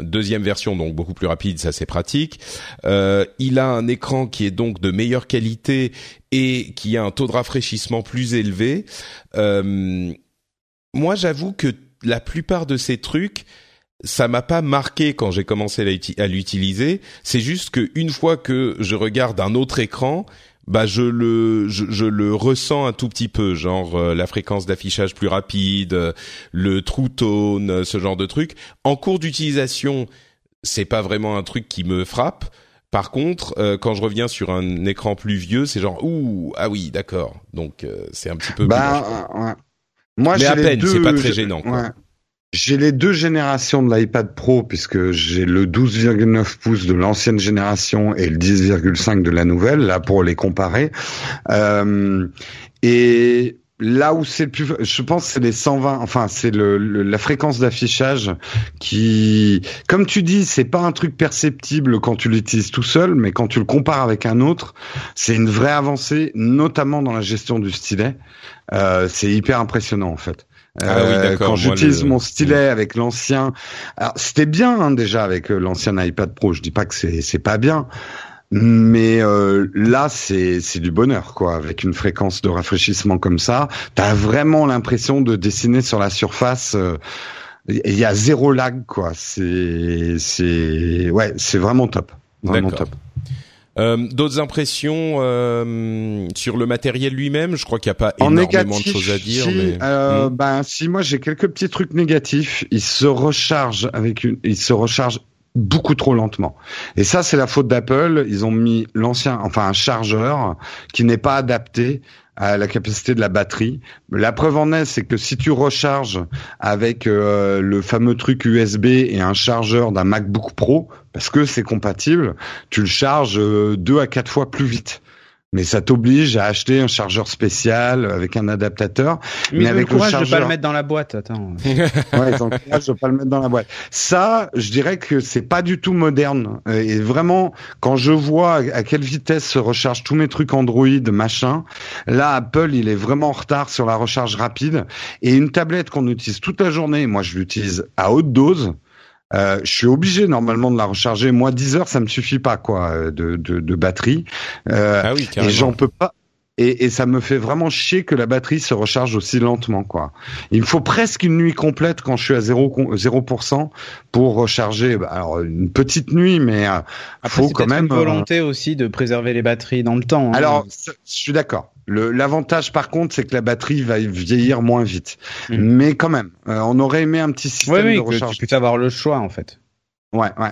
deuxième version, donc beaucoup plus rapide, ça c'est pratique. il a un écran qui est donc de meilleure qualité et qui a un taux de rafraîchissement plus élevé. moi, j'avoue que la plupart de ces trucs, ça m'a pas marqué quand j'ai commencé à l'utiliser. C'est juste que une fois que je regarde un autre écran, bah je le je, le ressens un tout petit peu genre euh, la fréquence d'affichage plus rapide euh, le true tone euh, ce genre de truc. En cours d'utilisation c'est pas vraiment un truc qui me frappe. Par contre quand je reviens sur un écran plus vieux c'est genre ouh ah oui d'accord. Donc c'est un petit peu bah, ouais. moi mais à peine c'est pas très gênant quoi. J'ai les deux générations de l'iPad Pro puisque j'ai le 12,9 pouces de l'ancienne génération et le 10,5 de la nouvelle là pour les comparer. Euh, et là où c'est le plus, je pense c'est les 120, enfin c'est le, la fréquence d'affichage qui, comme tu dis, c'est pas un truc perceptible quand tu l'utilises tout seul, mais quand tu le compares avec un autre, c'est une vraie avancée, notamment dans la gestion du stylet. Euh, c'est hyper impressionnant en fait. Ah oui, quand j'utilise mon stylet avec l'ancien, c'était bien hein, déjà avec l'ancien iPad Pro. Je dis pas que c'est c'est pas bien, mais euh, là, c'est c'est du bonheur, quoi. Avec une fréquence de rafraîchissement comme ça, t'as vraiment l'impression de dessiner sur la surface. Euh, il y a zéro lag, quoi. C'est c'est ouais, c'est vraiment top, vraiment top. Euh, D'autres impressions euh, sur le matériel lui-même? Je crois qu'il n'y a pas énormément de choses à dire. mais... euh, hmm. Ben si, moi j'ai quelques petits trucs négatifs. Il se recharge avec une, il se recharge beaucoup trop lentement. Et ça, c'est la faute d'Apple. Ils ont mis l'ancien, enfin un chargeur qui n'est pas adapté à la capacité de la batterie. La preuve en est, c'est que si tu recharges avec euh, le fameux truc USB et un chargeur d'un MacBook Pro, parce que c'est compatible, tu le charges euh, deux à quatre fois plus vite mais ça t'oblige à acheter un chargeur spécial avec un adaptateur. Mais, avec le chargeur, de pas le mettre dans la boîte. Attends. ouais, ils ont de pas le mettre dans la boîte. Ça, je dirais que c'est pas du tout moderne. Et vraiment, quand je vois à quelle vitesse se rechargent tous mes trucs Android, machin, là, Apple, il est vraiment en retard sur la recharge rapide. Et une tablette qu'on utilise toute la journée, moi, je l'utilise à haute dose. Euh, je suis obligé normalement de la recharger. Moi, 10 heures, ça me suffit pas quoi euh, de, de, de batterie. Euh, ah oui, et j'en peux pas. Et, et, ça me fait vraiment chier que la batterie se recharge aussi lentement, quoi. Il me faut presque une nuit complète quand je suis à 0%, 0% pour recharger. Bah, alors, une petite nuit, mais euh, faut quand même. Une volonté aussi de préserver les batteries dans le temps. Hein. Alors, je suis d'accord. L'avantage par contre, c'est que la batterie va vieillir moins vite. Mm. Mais quand même, euh, on aurait aimé un petit système de recharge. Tu peux avoir le choix en fait. Ouais, ouais.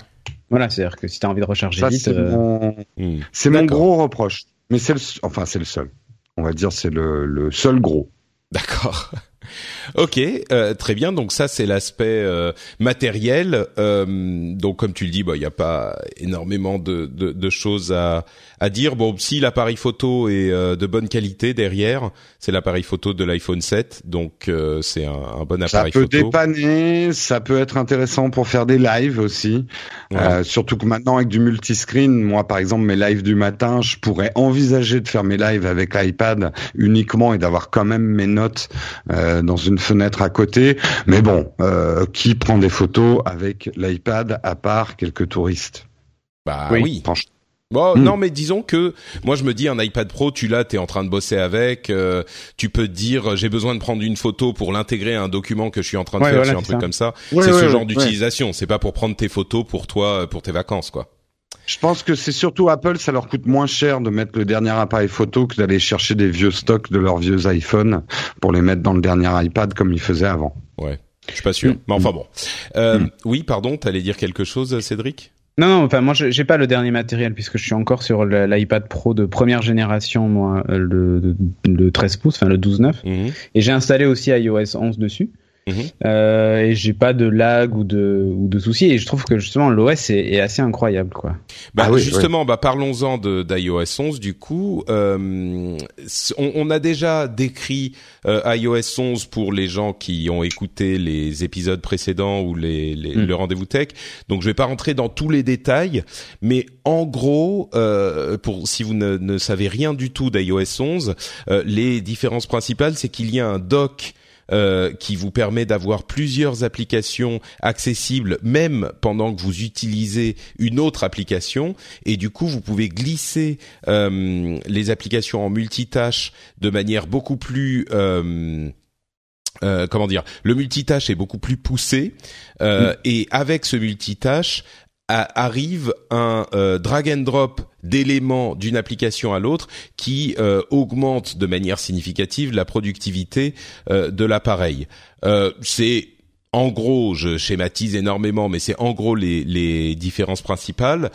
Voilà, c'est-à-dire que si tu as envie de recharger vite, c'est euh, mon, mm. mon, gros reproche. Mais c'est le, enfin c'est le seul. On va dire c'est le, le seul gros. D'accord. Ok, euh, très bien. Donc ça, c'est l'aspect euh, matériel. Euh, donc comme tu le dis, bah il n'y a pas énormément de, de, de, choses à, à dire. Bon, si l'appareil photo est euh, de bonne qualité derrière, c'est l'appareil photo de l'iPhone 7, donc euh, c'est un, un, bon appareil photo. Ça peut dépanner, ça peut être intéressant pour faire des lives aussi. surtout que maintenant avec du multiscreen, moi par exemple mes lives du matin, je pourrais envisager de faire mes lives avec l'iPad uniquement et d'avoir quand même mes notes dans une fenêtre à côté. Mais bon, euh, qui prend des photos avec l'iPad à part quelques touristes? Bah oui. Bon, hmm. non, mais disons que moi je me dis un iPad Pro, tu l'as, t'es en train de bosser avec, euh, tu peux te dire j'ai besoin de prendre une photo pour l'intégrer à un document que je suis en train de faire, un truc comme ça. c'est ce genre d'utilisation. C'est pas pour prendre tes photos pour toi, pour tes vacances, quoi. Je pense que c'est surtout Apple, ça leur coûte moins cher de mettre le dernier appareil photo que d'aller chercher des vieux stocks de leurs vieux iPhones pour les mettre dans le dernier iPad comme ils faisaient avant. Ouais, je suis pas sûr. Mm. Mais enfin bon. Euh, mm. Oui, pardon, t'allais dire quelque chose, Cédric? Non, non, enfin moi j'ai pas le dernier matériel puisque je suis encore sur l'iPad Pro de première génération, moi, le, le 13 pouces, enfin le 12.9, mm-hmm. et j'ai installé aussi iOS 11 dessus. Mhm. Euh, et j'ai pas de lag ou de ou de soucis et je trouve que justement l'OS est, est, assez incroyable quoi. Bah ah justement, bah parlons-en de d'iOS 11 du coup. Euh, on, on, a déjà décrit euh, iOS 11 pour les gens qui ont écouté les épisodes précédents ou les, les mm. le rendez-vous tech. Donc je vais pas rentrer dans tous les détails, mais en gros, euh, pour si vous ne, ne, savez rien du tout d'iOS 11, euh, les différences principales c'est qu'il y a un dock euh, qui vous permet d'avoir plusieurs applications accessibles même pendant que vous utilisez une autre application. Et du coup vous pouvez glisser euh, les applications en multitâche de manière beaucoup plus euh, euh, comment dire, le multitâche est beaucoup plus poussé euh, et avec ce multitâche, arrive un euh, drag and drop d'éléments d'une application à l'autre qui euh, augmente de manière significative la productivité euh, de l'appareil. c'est en gros, je schématise énormément, mais c'est en gros les, les différences principales.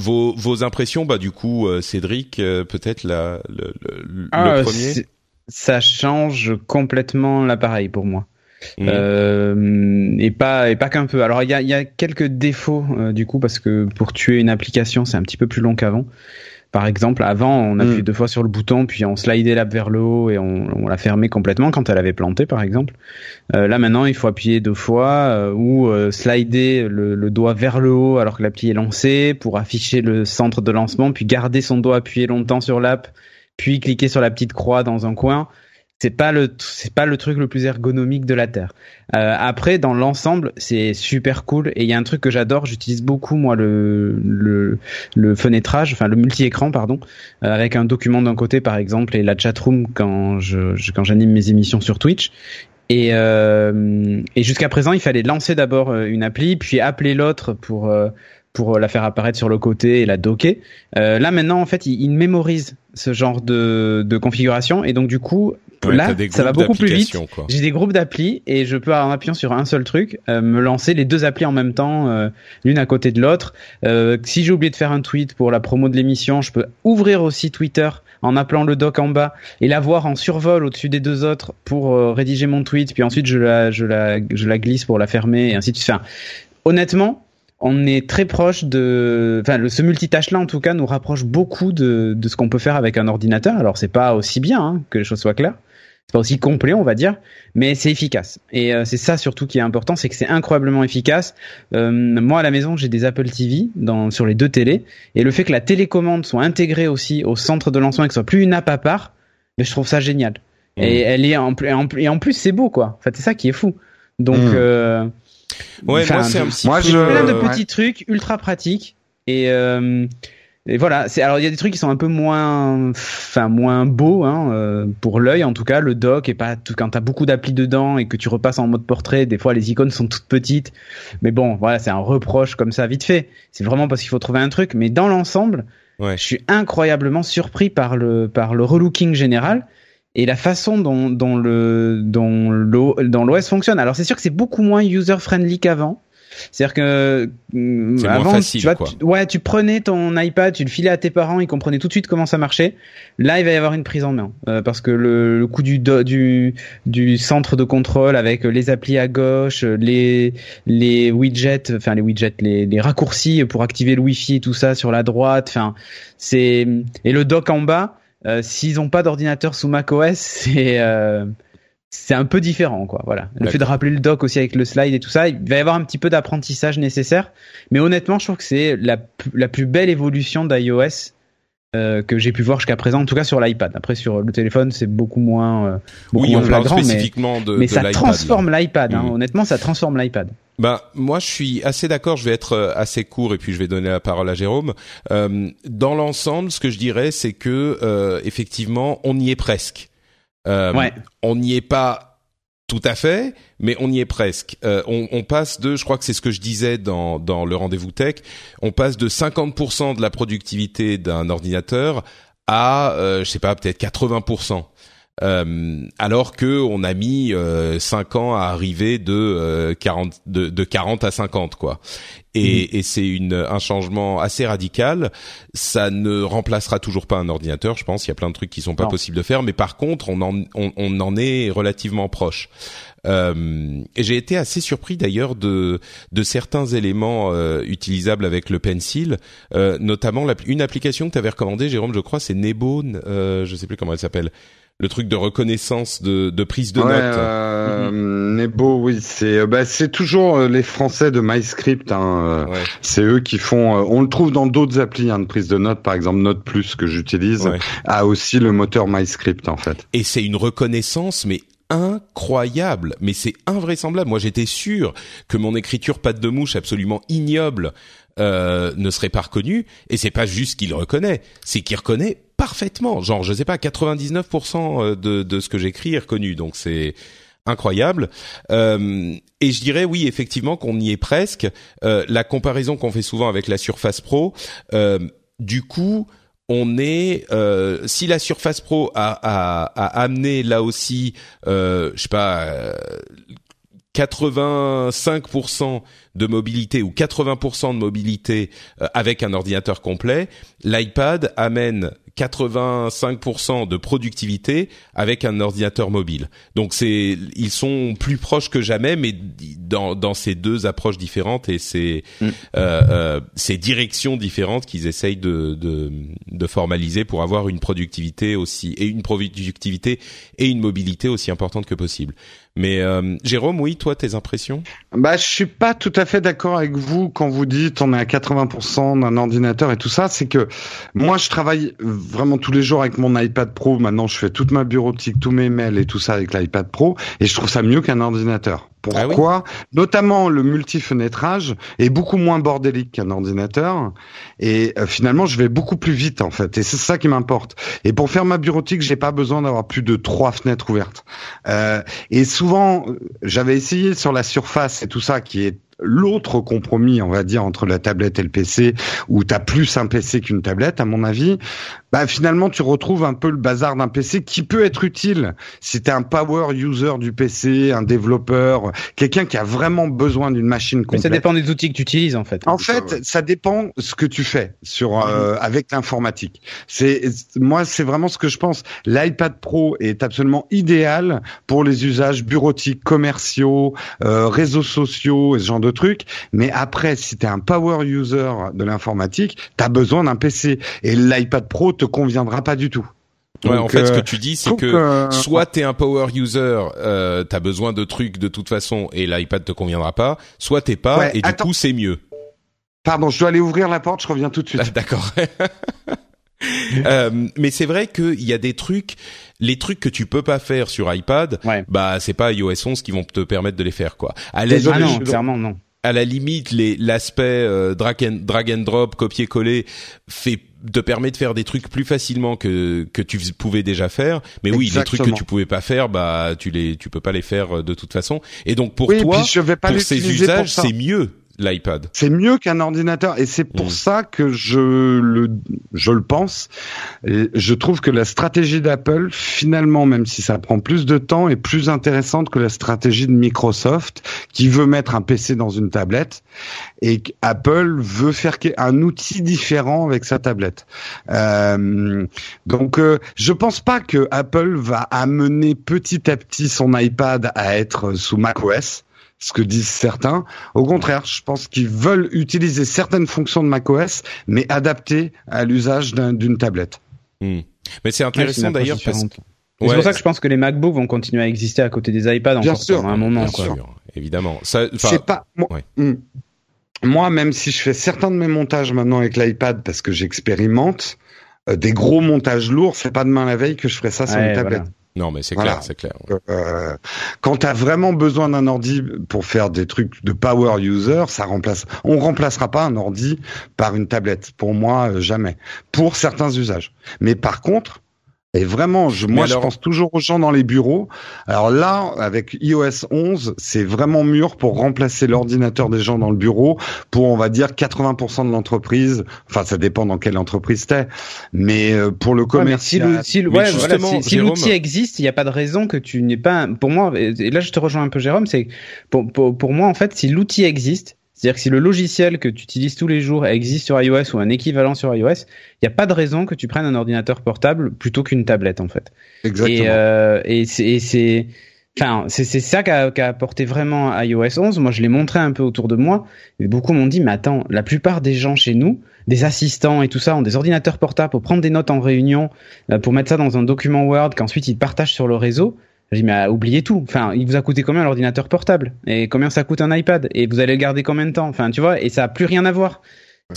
Vos, vos, impressions, bah du coup, Cédric, peut-être la, le, le, ah, premier. Ça change complètement l'appareil pour moi. Mmh. Euh, et pas et pas qu'un peu. Alors il y a, y a quelques défauts euh, du coup parce que pour tuer une application c'est un petit peu plus long qu'avant. Par exemple, avant, on appuyait mmh. deux fois sur le bouton, puis on slidait l'app vers le haut et on, on la fermait complètement quand elle avait planté, par exemple. Euh, là maintenant, il faut appuyer deux fois euh, ou euh, slider le, le, doigt vers le haut alors que l'appli est lancée pour afficher le centre de lancement, puis garder son doigt appuyé longtemps sur l'app, puis cliquer sur la petite croix dans un coin c'est pas le c'est pas le truc le plus ergonomique de la terre. Euh, après dans l'ensemble c'est super cool et il y a un truc que j'adore, j'utilise beaucoup moi le le le fenêtrage, enfin le multi-écran pardon, euh, avec un document d'un côté par exemple et la chatroom quand je, quand j'anime mes émissions sur Twitch et, euh, et jusqu'à présent, il fallait lancer d'abord euh, une appli, puis appeler l'autre pour euh, pour la faire apparaître sur le côté et la docker. Euh, là maintenant, en fait, il, il, mémorise ce genre de, de configuration et donc du coup, là, ça va beaucoup plus vite. J'ai des groupes d'applis et je peux en appuyant sur un seul truc euh, me lancer les deux applis en même temps, euh, l'une à côté de l'autre. si j'ai oublié de faire un tweet pour la promo de l'émission, je peux ouvrir aussi Twitter en appelant le doc en bas et la voir en survol au-dessus des deux autres pour rédiger mon tweet, puis ensuite je la, je la, je la glisse pour la fermer et ainsi de suite. Enfin, honnêtement, on est très proche de, enfin, le, ce multitâche-là, en tout cas, nous rapproche beaucoup de, de ce qu'on peut faire avec un ordinateur. Alors, c'est pas aussi bien, hein, que les choses soient claires. C'est pas aussi complet, on va dire, mais c'est efficace. Et euh, c'est ça surtout qui est important, c'est que c'est incroyablement efficace. Euh, moi, à la maison, j'ai des Apple TV dans, sur les deux télés, et le fait que la télécommande soit intégrée aussi au centre de lancement et que ce soit plus une app à part, mais je trouve ça génial. Mmh. Et elle est en, et en plus, c'est beau, quoi. En fait, c'est ça qui est fou. Donc, mmh. euh, Ouais, moi c'est un petit moi, je... plein de petits trucs ultra pratiques et euh, et voilà, c'est alors il y a des trucs qui sont un peu moins enfin moins beaux hein, euh, pour l'œil en tout cas, le dock est pas tout quand tu as beaucoup d'applis dedans et que tu repasses en mode portrait, des fois les icônes sont toutes petites. Mais bon, voilà, c'est un reproche comme ça vite fait. C'est vraiment parce qu'il faut trouver un truc, mais dans l'ensemble, ouais. je suis incroyablement surpris par le par le relooking général et la façon dont, dont le dont l'OS fonctionne. Alors c'est sûr que c'est beaucoup moins user friendly qu'avant. C'est-à-dire que mm, avant, facile, tu, vois, ouais, tu prenais ton iPad, tu le filais à tes parents, ils comprenaient tout de suite comment ça marchait. Là, il va y avoir une prise en main euh, parce que le, le coup du, du du centre de contrôle avec les applis à gauche, les les widgets, enfin les widgets, les, les raccourcis pour activer le Wi-Fi et tout ça sur la droite, enfin c'est et le dock en bas euh, s'ils ont pas d'ordinateur sous macOS, c'est euh, c'est un peu différent, quoi. Voilà. Le fait de rappeler le dock aussi avec le slide et tout ça, il va y avoir un petit peu d'apprentissage nécessaire. Mais honnêtement, je trouve que c'est la, la plus belle évolution d'iOS euh, que j'ai pu voir jusqu'à présent, en tout cas sur l'iPad. Après sur le téléphone, c'est beaucoup moins, euh, beaucoup oui, moins on flagrant, parle spécifiquement mais, de, mais de ça transforme l'iPad. Hein. Mm. Honnêtement, ça transforme l'iPad. Bah moi je suis assez d'accord. Je vais être euh, assez court et puis je vais donner la parole à Jérôme. Euh, dans l'ensemble, ce que je dirais, c'est que effectivement, on y est presque. Ouais. On n'y est pas tout à fait, mais on y est presque. Euh, on, on, passe de, je crois que c'est ce que je disais dans, dans le rendez-vous tech, on passe de 50% de la productivité d'un ordinateur à, euh, je sais pas, peut-être 80%. Euh, alors que on a mis euh, 5 ans à arriver de, euh, 40, de, de 40 à 50 quoi. Et, mmh. et c'est une un changement assez radical. Ça ne remplacera toujours pas un ordinateur, je pense. Il y a plein de trucs qui sont pas non. possibles de faire, mais par contre, on en on, on en est relativement proche. Euh, et j'ai été assez surpris d'ailleurs de de certains éléments euh, utilisables avec le pencil, euh, notamment la, une application que tu avais recommandée, Jérôme, je crois, c'est Nebo, euh, je sais plus comment elle s'appelle le truc de reconnaissance de, de prise de ouais, notes. Euh, mmh. Nebo, oui, c'est bah, c'est toujours les Français de MyScript. Hein. Ouais. C'est eux qui font. on le trouve dans d'autres applis hein, de prise de notes, par exemple Note Plus que j'utilise, ouais. a aussi le moteur MyScript en fait. Et c'est une reconnaissance, mais incroyable, mais c'est invraisemblable. Moi, j'étais sûr que mon écriture patte de mouche absolument ignoble euh, ne serait pas reconnue, et c'est pas juste qu'il reconnaît, c'est qu'il reconnaît parfaitement. Genre, je sais pas, 99% euh, de, de ce que j'écris est reconnu, donc c'est incroyable. Euh, et je dirais oui, effectivement, qu'on y est presque. Euh, la comparaison qu'on fait souvent avec la Surface Pro, euh, du coup, on est euh, si la Surface Pro a, a, a amené là aussi, je sais pas. Euh, 85% de mobilité ou 80% de mobilité euh, avec un ordinateur complet, l'iPad amène 85% de productivité avec un ordinateur mobile. Donc c'est ils sont plus proches que jamais, mais dans, dans ces deux approches différentes et ces mm. euh, euh, ces directions différentes qu'ils essayent de, de, de formaliser pour avoir une productivité aussi et une productivité et une mobilité aussi importante que possible. Mais euh, Jérôme, oui, toi, tes impressions? Bah, je suis pas tout à fait d'accord avec vous quand vous dites on est à 80% d'un ordinateur et tout ça. C'est que moi, je travaille vraiment tous les jours avec mon iPad Pro. Maintenant, je fais toute ma bureautique, tous mes mails et tout ça avec l'iPad Pro, et je trouve ça mieux qu'un ordinateur. Ah Pourquoi Notamment le multifenêtrage est beaucoup moins bordélique qu'un ordinateur et euh, finalement je vais beaucoup plus vite en fait et c'est ça qui m'importe. Et pour faire ma bureautique, j'ai pas besoin d'avoir plus de trois fenêtres ouvertes. Euh, et souvent, j'avais essayé sur la surface et tout ça qui est l'autre compromis, on va dire, entre la tablette et le PC, où tu as plus un PC qu'une tablette, à mon avis, bah finalement tu retrouves un peu le bazar d'un PC qui peut être utile si tu es un power user du PC, un développeur, quelqu'un qui a vraiment besoin d'une machine complète. Mais ça dépend des outils que tu utilises en fait. En fait, ça dépend ce que tu fais sur euh, mhm. avec l'informatique. C'est moi c'est vraiment ce que je pense. L'iPad Pro est absolument idéal pour les usages bureautiques, commerciaux, euh, réseaux sociaux et ce genre de trucs, mais après si tu es un power user de l'informatique, tu as besoin d'un PC et l'iPad Pro te conviendra pas du tout. Ouais, en fait, ce que euh, tu dis, c'est que euh, soit t'es un power user, euh, t'as besoin de trucs de toute façon et l'iPad te conviendra pas, soit t'es pas et du coup c'est mieux. Pardon, je dois aller ouvrir la porte, je reviens tout de suite. D'accord. euh, mais c'est vrai qu'il y a des trucs, les trucs que tu peux pas faire sur iPad, bah c'est pas iOS 11 qui vont te permettre de les faire quoi. À ah non, clairement non à la limite, l'aspect euh, drag, and, drag and drop, copier-coller, fait te permet de faire des trucs plus facilement que que tu pouvais déjà faire. Mais oui, les trucs que tu pouvais pas faire, bah tu les tu peux pas les faire euh, de toute façon. Et donc pour toi, je vais pas pour ces usages, c'est mieux l'iPad. C'est mieux qu'un ordinateur et c'est pour mm. ça que je le je le pense. Et je trouve que la stratégie d'Apple finalement même si ça prend plus de temps est plus intéressante que la stratégie de Microsoft qui veut mettre un PC dans une tablette et Apple veut faire un outil différent avec sa tablette. Euh, donc euh, je pense pas que Apple va amener petit à petit son iPad à être sous macOS ce que disent certains. Au contraire, je pense qu'ils veulent utiliser certaines fonctions de macOS, mais adaptées à l'usage d'une tablette. Hmm. Mais c'est intéressant d'ailleurs parce que... C'est pour ça que je pense que les MacBooks vont continuer à exister à côté des iPads encore sûr, pendant un moment. Bien sûr, évidemment. Ça, pas moi, hmm. moi, même si je fais certains de mes montages maintenant avec l'iPad parce que j'expérimente, euh, des gros montages lourds, c'est pas demain la veille que je ferai ça sur une tablette. Non, mais c'est clair, c'est clair. Euh, quand tu as vraiment besoin d'un ordi pour faire des trucs de power user, ça remplace. On remplacera pas un ordi par une tablette. Pour moi, euh, jamais. Pour certains usages. Mais par contre, et vraiment, je, moi, je pense toujours aux gens dans les bureaux. Alors là, avec iOS 11, c'est vraiment mûr pour remplacer l'ordinateur des gens dans le bureau pour, on va dire, 80% de l'entreprise. Enfin, ça dépend dans quelle entreprise t'es. Mais euh, pour le commerce, si l'outil existe, il n'y a pas de raison que tu n'aies pas. Pour moi, et là, je te rejoins un peu, Jérôme. C'est pour, pour, pour moi, en fait, si l'outil existe, c'est-à-dire que si le logiciel que tu utilises tous les jours existe sur iOS ou un équivalent sur iOS, il n'y a pas de raison que tu prennes un ordinateur portable plutôt qu'une tablette en fait. Exactement. Et, euh, et c'est, enfin, c'est ça qu'a qu apporté vraiment iOS 11. Moi, je l'ai montré un peu autour de moi. Et beaucoup m'ont dit, mais attends, la plupart des gens chez nous, des assistants et tout ça, ont des ordinateurs portables pour prendre des notes en réunion, euh, pour mettre ça dans un document Word qu'ensuite ils partagent sur le réseau. J'ai dit, mais oubliez tout. Enfin, il vous a coûté combien l'ordinateur portable? Et combien ça coûte un iPad? Et vous allez le garder combien de temps? Enfin, tu vois, et ça a plus rien à voir.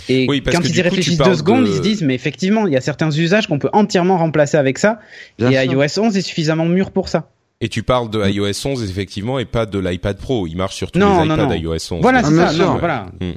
Et quand ils y réfléchissent deux secondes, ils se disent, mais effectivement, il y a certains usages qu'on peut entièrement remplacer avec ça. et iOS 11 est suffisamment mûr pour ça. Et tu parles de iOS 11 effectivement et pas de l'iPad Pro. Il marche sur tous les iPads iOS 11. Voilà, c'est ça. Non, voilà. Hmm.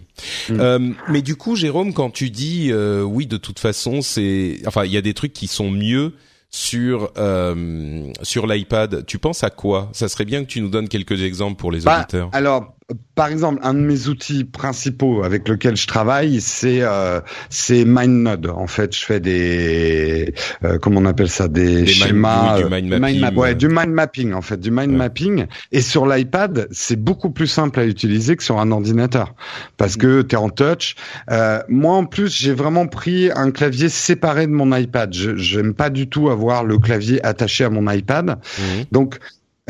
Hmm. Euh, mais du coup, Jérôme, quand tu dis euh, oui, de toute façon, c'est, enfin, il y a des trucs qui sont mieux sur euh, sur l'iPad, tu penses à quoi? Ça serait bien que tu nous donnes quelques exemples pour les bah, auditeurs. Alors, par exemple, un de mes outils principaux avec lequel je travaille, c'est euh, c'est MindNode. En fait, je fais des euh, comment on appelle ça des, schémas du mind mapping, ouais, du mind mapping en fait, du mind mapping. Et sur l'iPad, c'est beaucoup plus simple à utiliser que sur un ordinateur parce que tu es en touch. Euh, moi, en plus, j'ai vraiment pris un clavier séparé de mon iPad. Je j'aime pas du tout avoir le clavier attaché à mon iPad. Mhm. Donc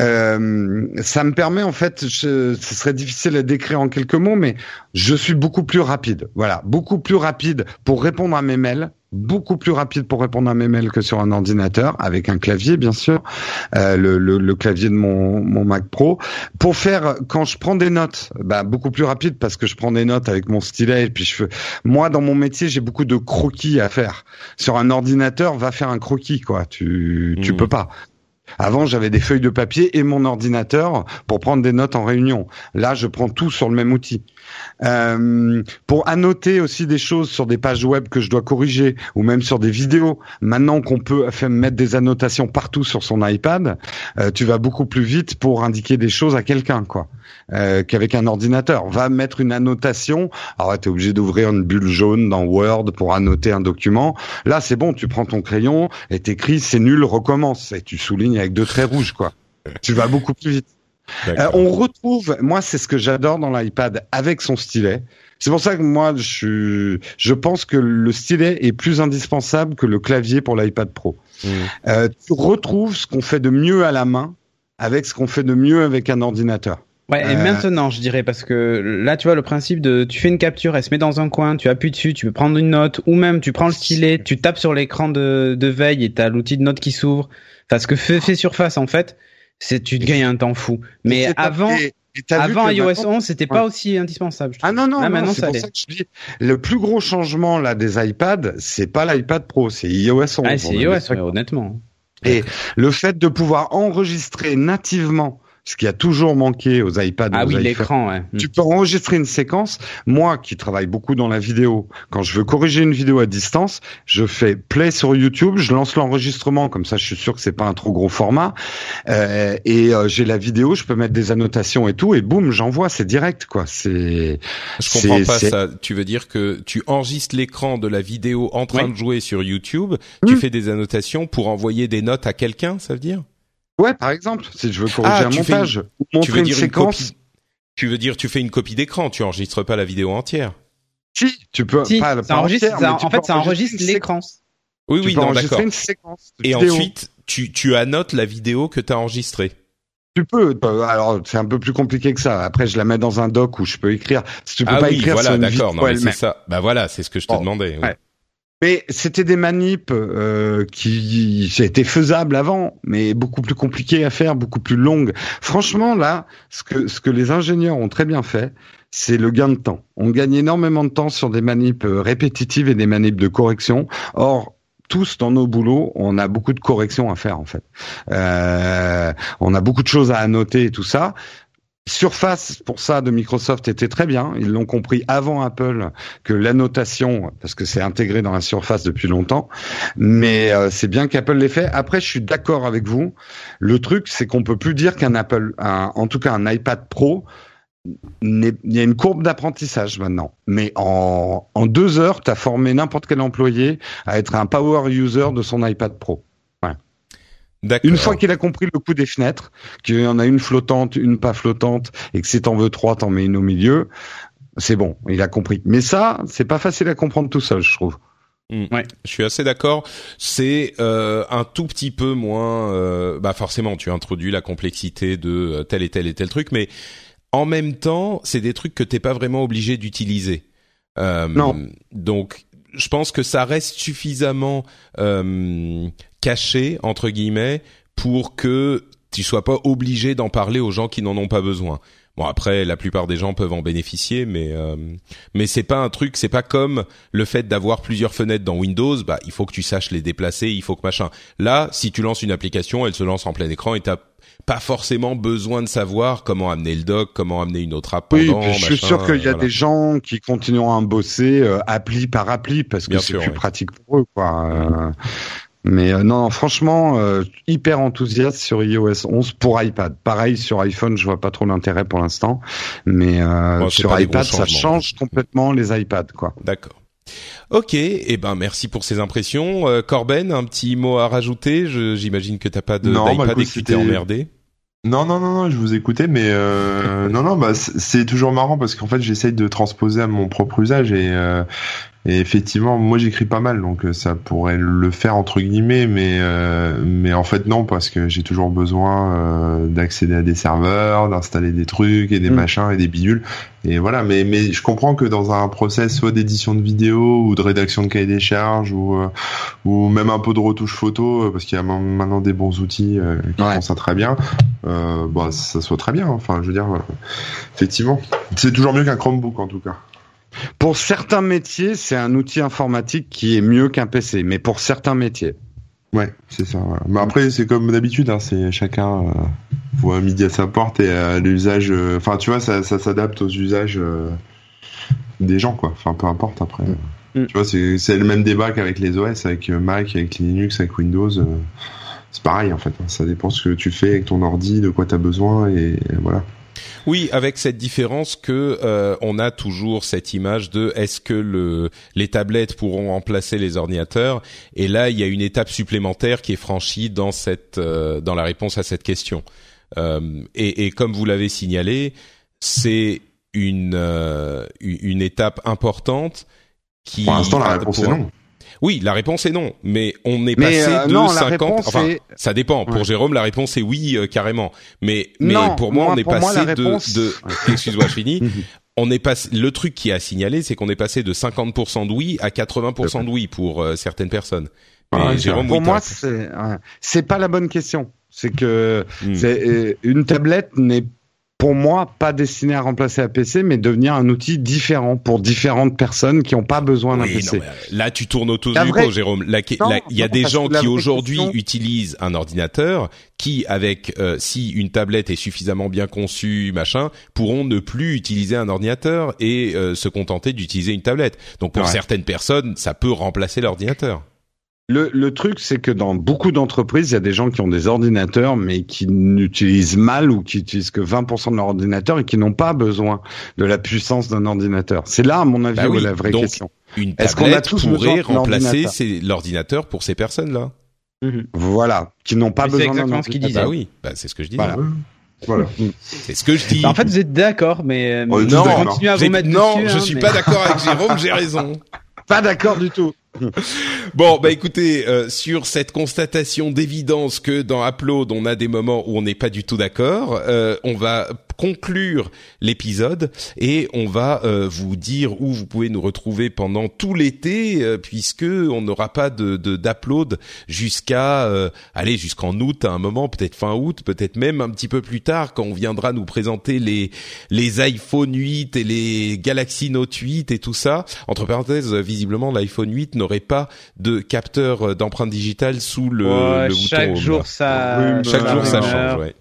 euh, ça me permet en fait, ce serait difficile à décrire en quelques mots, mais je suis beaucoup plus rapide. Voilà, beaucoup plus rapide pour répondre à mes mails, beaucoup plus rapide pour répondre à mes mails que sur un ordinateur, avec un clavier bien sûr, euh, le, le, le, clavier de mon, mon Mac Pro. Pour faire, quand je prends des notes, bah, beaucoup plus rapide parce que je prends des notes avec mon stylet et puis je fais. Moi, dans mon métier, j'ai beaucoup de croquis à faire. Sur un ordinateur, va faire un croquis, quoi. Tu, tu mmh. peux pas. Avant, j'avais des feuilles de papier et mon ordinateur pour prendre des notes en réunion. Là, je prends tout sur le même outil. Euh, pour annoter aussi des choses sur des pages web que je dois corriger ou même sur des vidéos. Maintenant qu'on peut mettre des annotations partout sur son iPad, euh, tu vas beaucoup plus vite pour indiquer des choses à quelqu'un, quoi, euh, qu'avec un ordinateur. Va mettre une annotation. Alors, tu es obligé d'ouvrir une bulle jaune dans Word pour annoter un document. Là, c'est bon, tu prends ton crayon et t'écris, c'est nul, recommence. Et tu soulignes avec deux traits rouges, quoi. Tu vas beaucoup plus vite. Euh, on retrouve, moi, c'est ce que j'adore dans l'iPad avec son stylet. C'est pour ça que moi, je, je pense que le stylet est plus indispensable que le clavier pour l'iPad Pro. Mmh. Euh, tu retrouves ce qu'on fait de mieux à la main avec ce qu'on fait de mieux avec un ordinateur. Ouais, et euh, maintenant, je dirais, parce que là, tu vois, le principe de, tu fais une capture, elle se met dans un coin, tu appuies dessus, tu peux prendre une note, ou même tu prends le stylet, tu tapes sur l'écran de, de veille et t'as l'outil de note qui s'ouvre. Enfin, ce que fait, fait Surface, en fait, c'est tu te gagnes un temps fou. Mais avant, avant iOS 11, c'était pas aussi indispensable. ah non non, non c'est pour ça que je dis le plus gros changement là des iPads, c'est pas l'iPad Pro, c'est iOS 11. Ah, c'est iOS, honnêtement. Et le fait de pouvoir enregistrer nativement ce qui a toujours manqué aux iPads. Ah oui, l'écran. Ouais. Tu peux enregistrer une séquence. Moi, qui travaille beaucoup dans la vidéo, quand je veux corriger une vidéo à distance, je fais play sur YouTube, je lance l'enregistrement, comme ça, je suis sûr que c'est pas un trop gros format, euh, et euh, j'ai la vidéo, je peux mettre des annotations et tout, et boum, j'envoie, c'est direct, quoi. C'est. Je comprends pas ça. Tu veux dire que tu enregistres l'écran de la vidéo en train de jouer sur YouTube, tu fais des annotations pour envoyer des notes à quelqu'un, ça veut dire? Ouais, par exemple, si je veux corriger ah, un montage ou montrer une séquence. tu veux dire, tu fais une copie d'écran, tu enregistres pas la vidéo entière. Si, tu peux. pas, ça enregistre, en fait, ça enregistre l'écran. Oui, oui, non, d'accord. Et ensuite, tu, tu annotes la vidéo que tu as enregistrée. Tu peux. Alors, c'est un peu plus compliqué que ça. Après, je la mets dans un doc où je peux écrire. Si tu peux ah pas oui, écrire voilà, d'accord. Non, c'est ça. Bah voilà, c'est ce que je te demandais. Oui. Mais c'était des manips euh, qui étaient faisables avant, mais beaucoup plus compliquées à faire, beaucoup plus longues. Franchement, là, ce que ce que les ingénieurs ont très bien fait, c'est le gain de temps. On gagne énormément de temps sur des manips euh, répétitives et des manips de correction. Or, tous dans nos boulots, on a beaucoup de corrections à faire en fait. Euh, on a beaucoup de choses à annoter et tout ça. Surface pour ça de Microsoft était très bien. Ils l'ont compris avant Apple que l'annotation, parce que c'est intégré dans la Surface depuis longtemps, mais euh, c'est bien qu'Apple l'ait fait. Après, je suis d'accord avec vous. Le truc, c'est qu'on peut plus dire qu'un Apple, en tout cas un iPad Pro, il y a une courbe d'apprentissage maintenant. Mais en, en deux heures, tu formé n'importe quel employé à être un power user de son iPad Pro. Une fois qu'il a compris le coup des fenêtres, qu'il y en a une flottante, une pas flottante, et que si t'en veux trois, t'en mets une au milieu, c'est bon, il a compris. Mais ça, c'est pas facile à comprendre tout seul, je trouve. Mm. Ouais, je suis assez d'accord. C'est euh, un tout petit peu moins. Euh, bah forcément, tu introduis la complexité de euh, tel et tel et tel truc, mais en même temps, c'est des trucs que t'es pas vraiment obligé d'utiliser. Euh, non. Donc, je pense que ça reste suffisamment euh, caché entre guillemets pour que tu sois pas obligé d'en parler aux gens qui n'en ont pas besoin. Bon après la plupart des gens peuvent en bénéficier mais euh, mais c'est pas un truc, c'est pas comme le fait d'avoir plusieurs fenêtres dans Windows, bah il faut que tu saches les déplacer, il faut que machin. Là, si tu lances une application, elle se lance en plein écran et t'as pas forcément besoin de savoir comment amener le doc, comment amener une autre app. Oui, je suis sûr qu'il y a des gens qui continueront à bosser euh, appli par appli parce que c'est plus pratique pour eux, quoi. Euh, mais euh, non, franchement, hyper enthousiaste sur iOS 11 pour iPad. Pareil sur iPhone, je vois pas trop l'intérêt pour l'instant, mais sur iPad, ça change complètement les iPads, quoi. D'accord. Ok, et eh ben merci pour ces impressions. Euh, Corben, un petit mot à rajouter? J'imagine que t'as pas de d'iPad bah, et que tu t'es emmerdé. Non, non, non, non, je vous écoutais, mais euh, non, non, bah c'est toujours marrant parce qu'en fait j'essaye de transposer à mon propre usage et euh, Et effectivement, moi j'écris pas mal, donc euh, ça pourrait le faire entre guillemets, mais euh, mais en fait non, parce que j'ai toujours besoin euh, d'accéder à des serveurs, d'installer des trucs et des mm. machins et des bidules. Et voilà, mais mais je comprends que dans un process soit d'édition de vidéo ou de rédaction de cahier des charges ou ou même un peu de retouche photo, parce qu'il y a maintenant des bons outils qui font ça très bien. Euh, bah ça soit très bien. Enfin, je veux dire, effectivement, c'est toujours mieux qu'un Chromebook en tout cas. Pour certains métiers, c'est un outil informatique qui est mieux qu'un PC, mais pour certains métiers. Ouais, c'est ça. Mais après, c'est comme d'habitude, hein, c'est chacun euh, voit midi à sa porte et à l'usage. Euh, enfin, tu vois, ça, s'adapte aux usages euh, des gens, quoi. Enfin, peu importe après. Mm. Tu vois, c'est le même débat qu'avec les OS, avec Mac, avec Linux, avec Windows. c'est pareil en fait. Hein. Ça dépend ce que tu fais avec ton ordi, de quoi tu as besoin et voilà. Oui, avec cette différence que euh, on a toujours cette image de est-ce que le, les tablettes pourront remplacer les ordinateurs? Et là, il y a une étape supplémentaire qui est franchie dans cette euh, dans la réponse à cette question. Euh, et, et, comme vous l'avez signalé, c'est une une étape importante qui. Pour l'instant, la réponse est non. Oui, la réponse est non, mais on est passé euh, de 50. Enfin, ça dépend. Pour Jérôme, la réponse est oui euh, carrément. Mais mais pour moi, on est passé de, de... excuse-moi, je finis. on est passé le truc qui a signalé, c'est qu'on est passé de 50% de oui à 80% de oui pour euh, certaines personnes. Jérôme, pour moi, c'est c'est pas la bonne question. C'est que hmm. c'est une tablette n'est pour moi, pas destiné à remplacer un PC, mais devenir un outil différent pour différentes personnes qui n'ont pas besoin d'un PC. Euh, là, tu tournes autour du pot, Jérôme. Il y a des gens qui aujourd'hui utilisent un ordinateur qui, avec euh, si une tablette est suffisamment bien conçue, machin, pourront ne plus utiliser un ordinateur et euh, se contenter d'utiliser une tablette. Donc pour certaines personnes, ça peut remplacer l'ordinateur. Le, le, truc, c'est que dans beaucoup d'entreprises, il y a des gens qui ont des ordinateurs, mais qui n'utilisent mal ou qui utilisent que 20% de leur ordinateur et qui n'ont pas besoin de la puissance d'un ordinateur. C'est là, à mon avis, bah où est la vraie question. Une Est-ce qu'on a tous pourrait remplacer l'ordinateur pour ces personnes-là mhm. Voilà, qui n'ont pas besoin d'un ordinateur. ce qu'il disait. Bah oui, bah, c'est ce que je dis. Voilà. Voilà. C'est ce que je dis. Bah, en fait, vous êtes d'accord, mais, oh, non, à vous mettre non, je hein, suis pas d'accord avec Jérôme, j'ai raison. Pas d'accord du tout. bon, bah écoutez, euh, sur cette constatation d'évidence que dans Upload on a des moments où on n'est pas du tout d'accord, euh, on va conclure l'épisode. Et on va euh, vous dire où vous pouvez nous retrouver pendant tout l'été euh, puisque on n'aura pas de d'upload jusqu'à euh, aller jusqu'en août à un moment peut-être fin août peut-être même un petit peu plus tard quand on viendra nous présenter les les iPhone 8 et les Galaxy Note 8 et tout ça. Entre parenthèses visiblement l'iPhone 8 n'aurait pas de capteur d'empreinte digitale sous le, le bouton chaque jour ça chaque jour ça change ouais.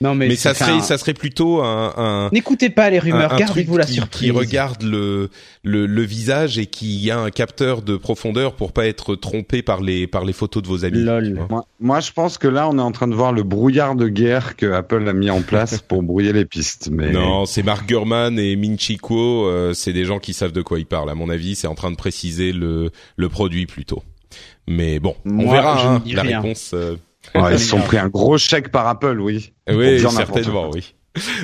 Non, mais, mais ça serait, ça serait plutôt un. un N'écoutez pas les rumeurs, gardez-vous la surprise. Qui regarde le, le, le visage et qui a un capteur de profondeur pour pas être trompé par les par les photos de vos amis. Lol. Moi, moi, je pense que là, on est en train de voir le brouillard de guerre que Apple a mis en place pour brouiller les pistes. Mais non, c'est Mark Gurman et Minchiko. Euh, c'est des gens qui savent de quoi ils parlent. À mon avis, c'est en train de préciser le le produit plutôt. Mais bon, on verra hein, la réponse. Euh, ils se sont pris un gros chèque par Apple, oui. Oui, certainement, oui.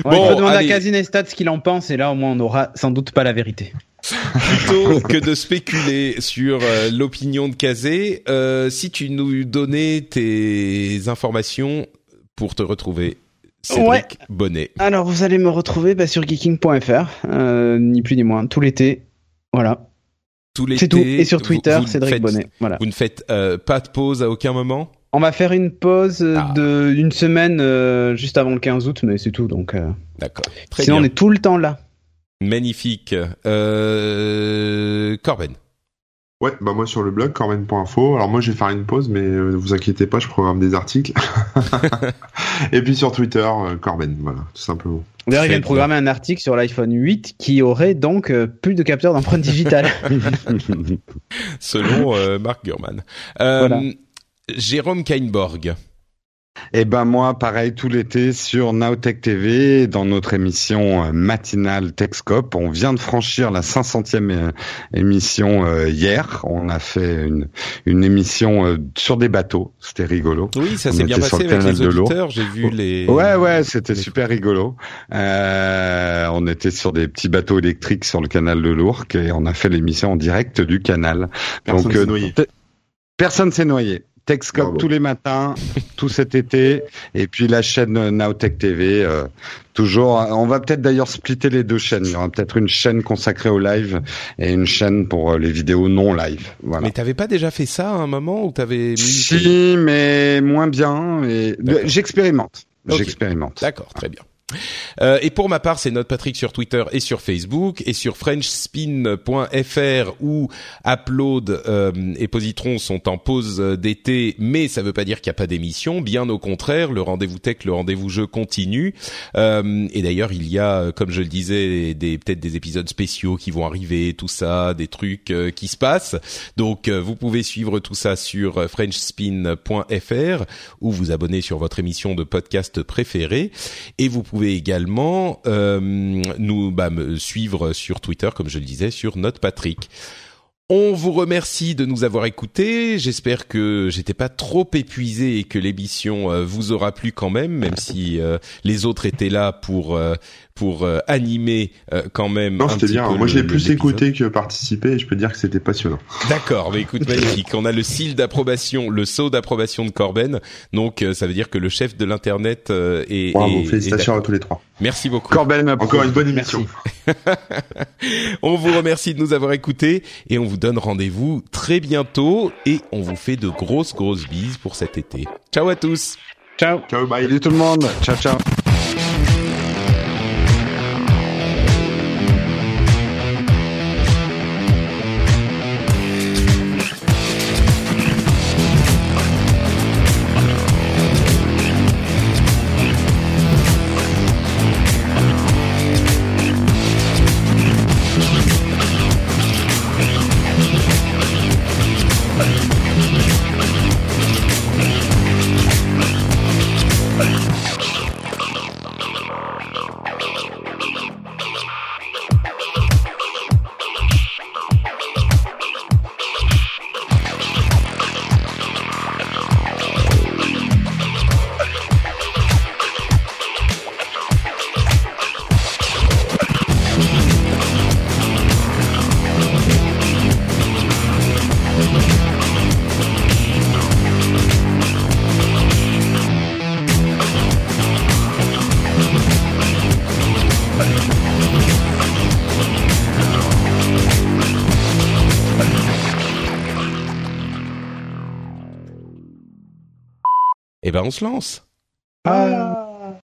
bon, on demander à Casinestat ce qu'il en pense et là au moins on n'aura sans doute pas la vérité. Plutôt que de spéculer sur euh, l'opinion de Kazé, euh, si tu nous donnais tes informations pour te retrouver, Cédric Bonnet. Alors vous allez me retrouver bah, sur geeking.fr, euh, ni plus ni moins, tout l'été. Voilà. Tout l'été. C'est tout. Et sur Twitter, Cédric Bonnet. Voilà. Vous ne faites euh, pas de pause à aucun moment? On va faire une pause euh, ah. de une semaine euh, juste avant le 15 août, mais c'est tout. Donc, euh, d'accord. Sinon, on est tout le temps là. Magnifique. Euh, Corben. Ouais, bah moi sur le blog corben.info. Alors moi je vais faire une pause, mais ne vous inquiétez pas, je programme des articles. Et puis sur Twitter, Corben, voilà, tout simplement. D'ailleurs, il vient de programmer un article sur l'iPhone 8 qui aurait donc plus de capteurs d'empreinte digitale. Selon Mark Gurman. voilà. Jérôme Kainborg. Eh ben moi, pareil, tout l'été sur Nowtech TV, dans notre émission euh, matinale Techscope. On vient de franchir la 500e euh, émission euh, hier. On a fait une, une émission sur des bateaux. C'était rigolo. Oui, ça s'est bien passé avec les auditeurs. J'ai vu les. Ouais, ouais, c'était super rigolo. Euh, on était sur des petits bateaux électriques sur le canal de l'Ourcq et on a fait l'émission en direct du canal. Personne s'est noyé. Personne s'est noyé. Techscope tous les matins, tout cet été, et puis la chaîne Nowtech TV, euh, toujours. On va peut-être d'ailleurs splitter les deux chaînes. Il y aura peut-être une chaîne consacrée au live et une chaîne pour euh, les vidéos non live. Voilà. Mais t'avais pas déjà fait ça à un moment où t'avais mis Si, mais moins bien. Et j'expérimente. J'expérimente. D'accord, très bien. Euh, et pour ma part, c'est notre Patrick sur Twitter et sur Facebook et sur FrenchSpin.fr où Upload euh, et Positron sont en pause d'été, mais ça veut pas dire qu'il n'y a pas d'émission. Bien au contraire, le rendez-vous tech, le rendez-vous jeu continue. Euh, et d'ailleurs, il y a, comme je le disais, des peut-être des épisodes spéciaux qui vont arriver, tout ça, des trucs qui se passent. Donc, vous pouvez suivre tout ça sur FrenchSpin.fr ou vous abonner sur votre émission de podcast préférée et vous également euh, nous bah, suivre sur Twitter, comme je le disais, sur Note Patrick. On vous remercie de nous avoir écoutés. J'espère que j'étais pas trop épuisé et que l'émission euh, vous aura plu quand même, même si euh, les autres étaient là pour pour euh, animer euh, quand même. Non, c'était bien. Moi, j'ai plus écouté que participé et je peux dire que c'était passionnant. D'accord, mais écoute, magnifique. On a le seal d'approbation, le saut d'approbation de Corben. Donc, euh, ça veut dire que le chef de l'internet est. Bravo, félicitations à tous les trois. Merci beaucoup. Corben, encore une bonne émission. on vous remercie de nous avoir écoutés et on vous donne rendez-vous très bientôt et on vous fait de grosses grosses bises pour cet été. Ciao à tous. Ciao. Ciao, bye. Salut tout le monde. Ciao, ciao. Se lance.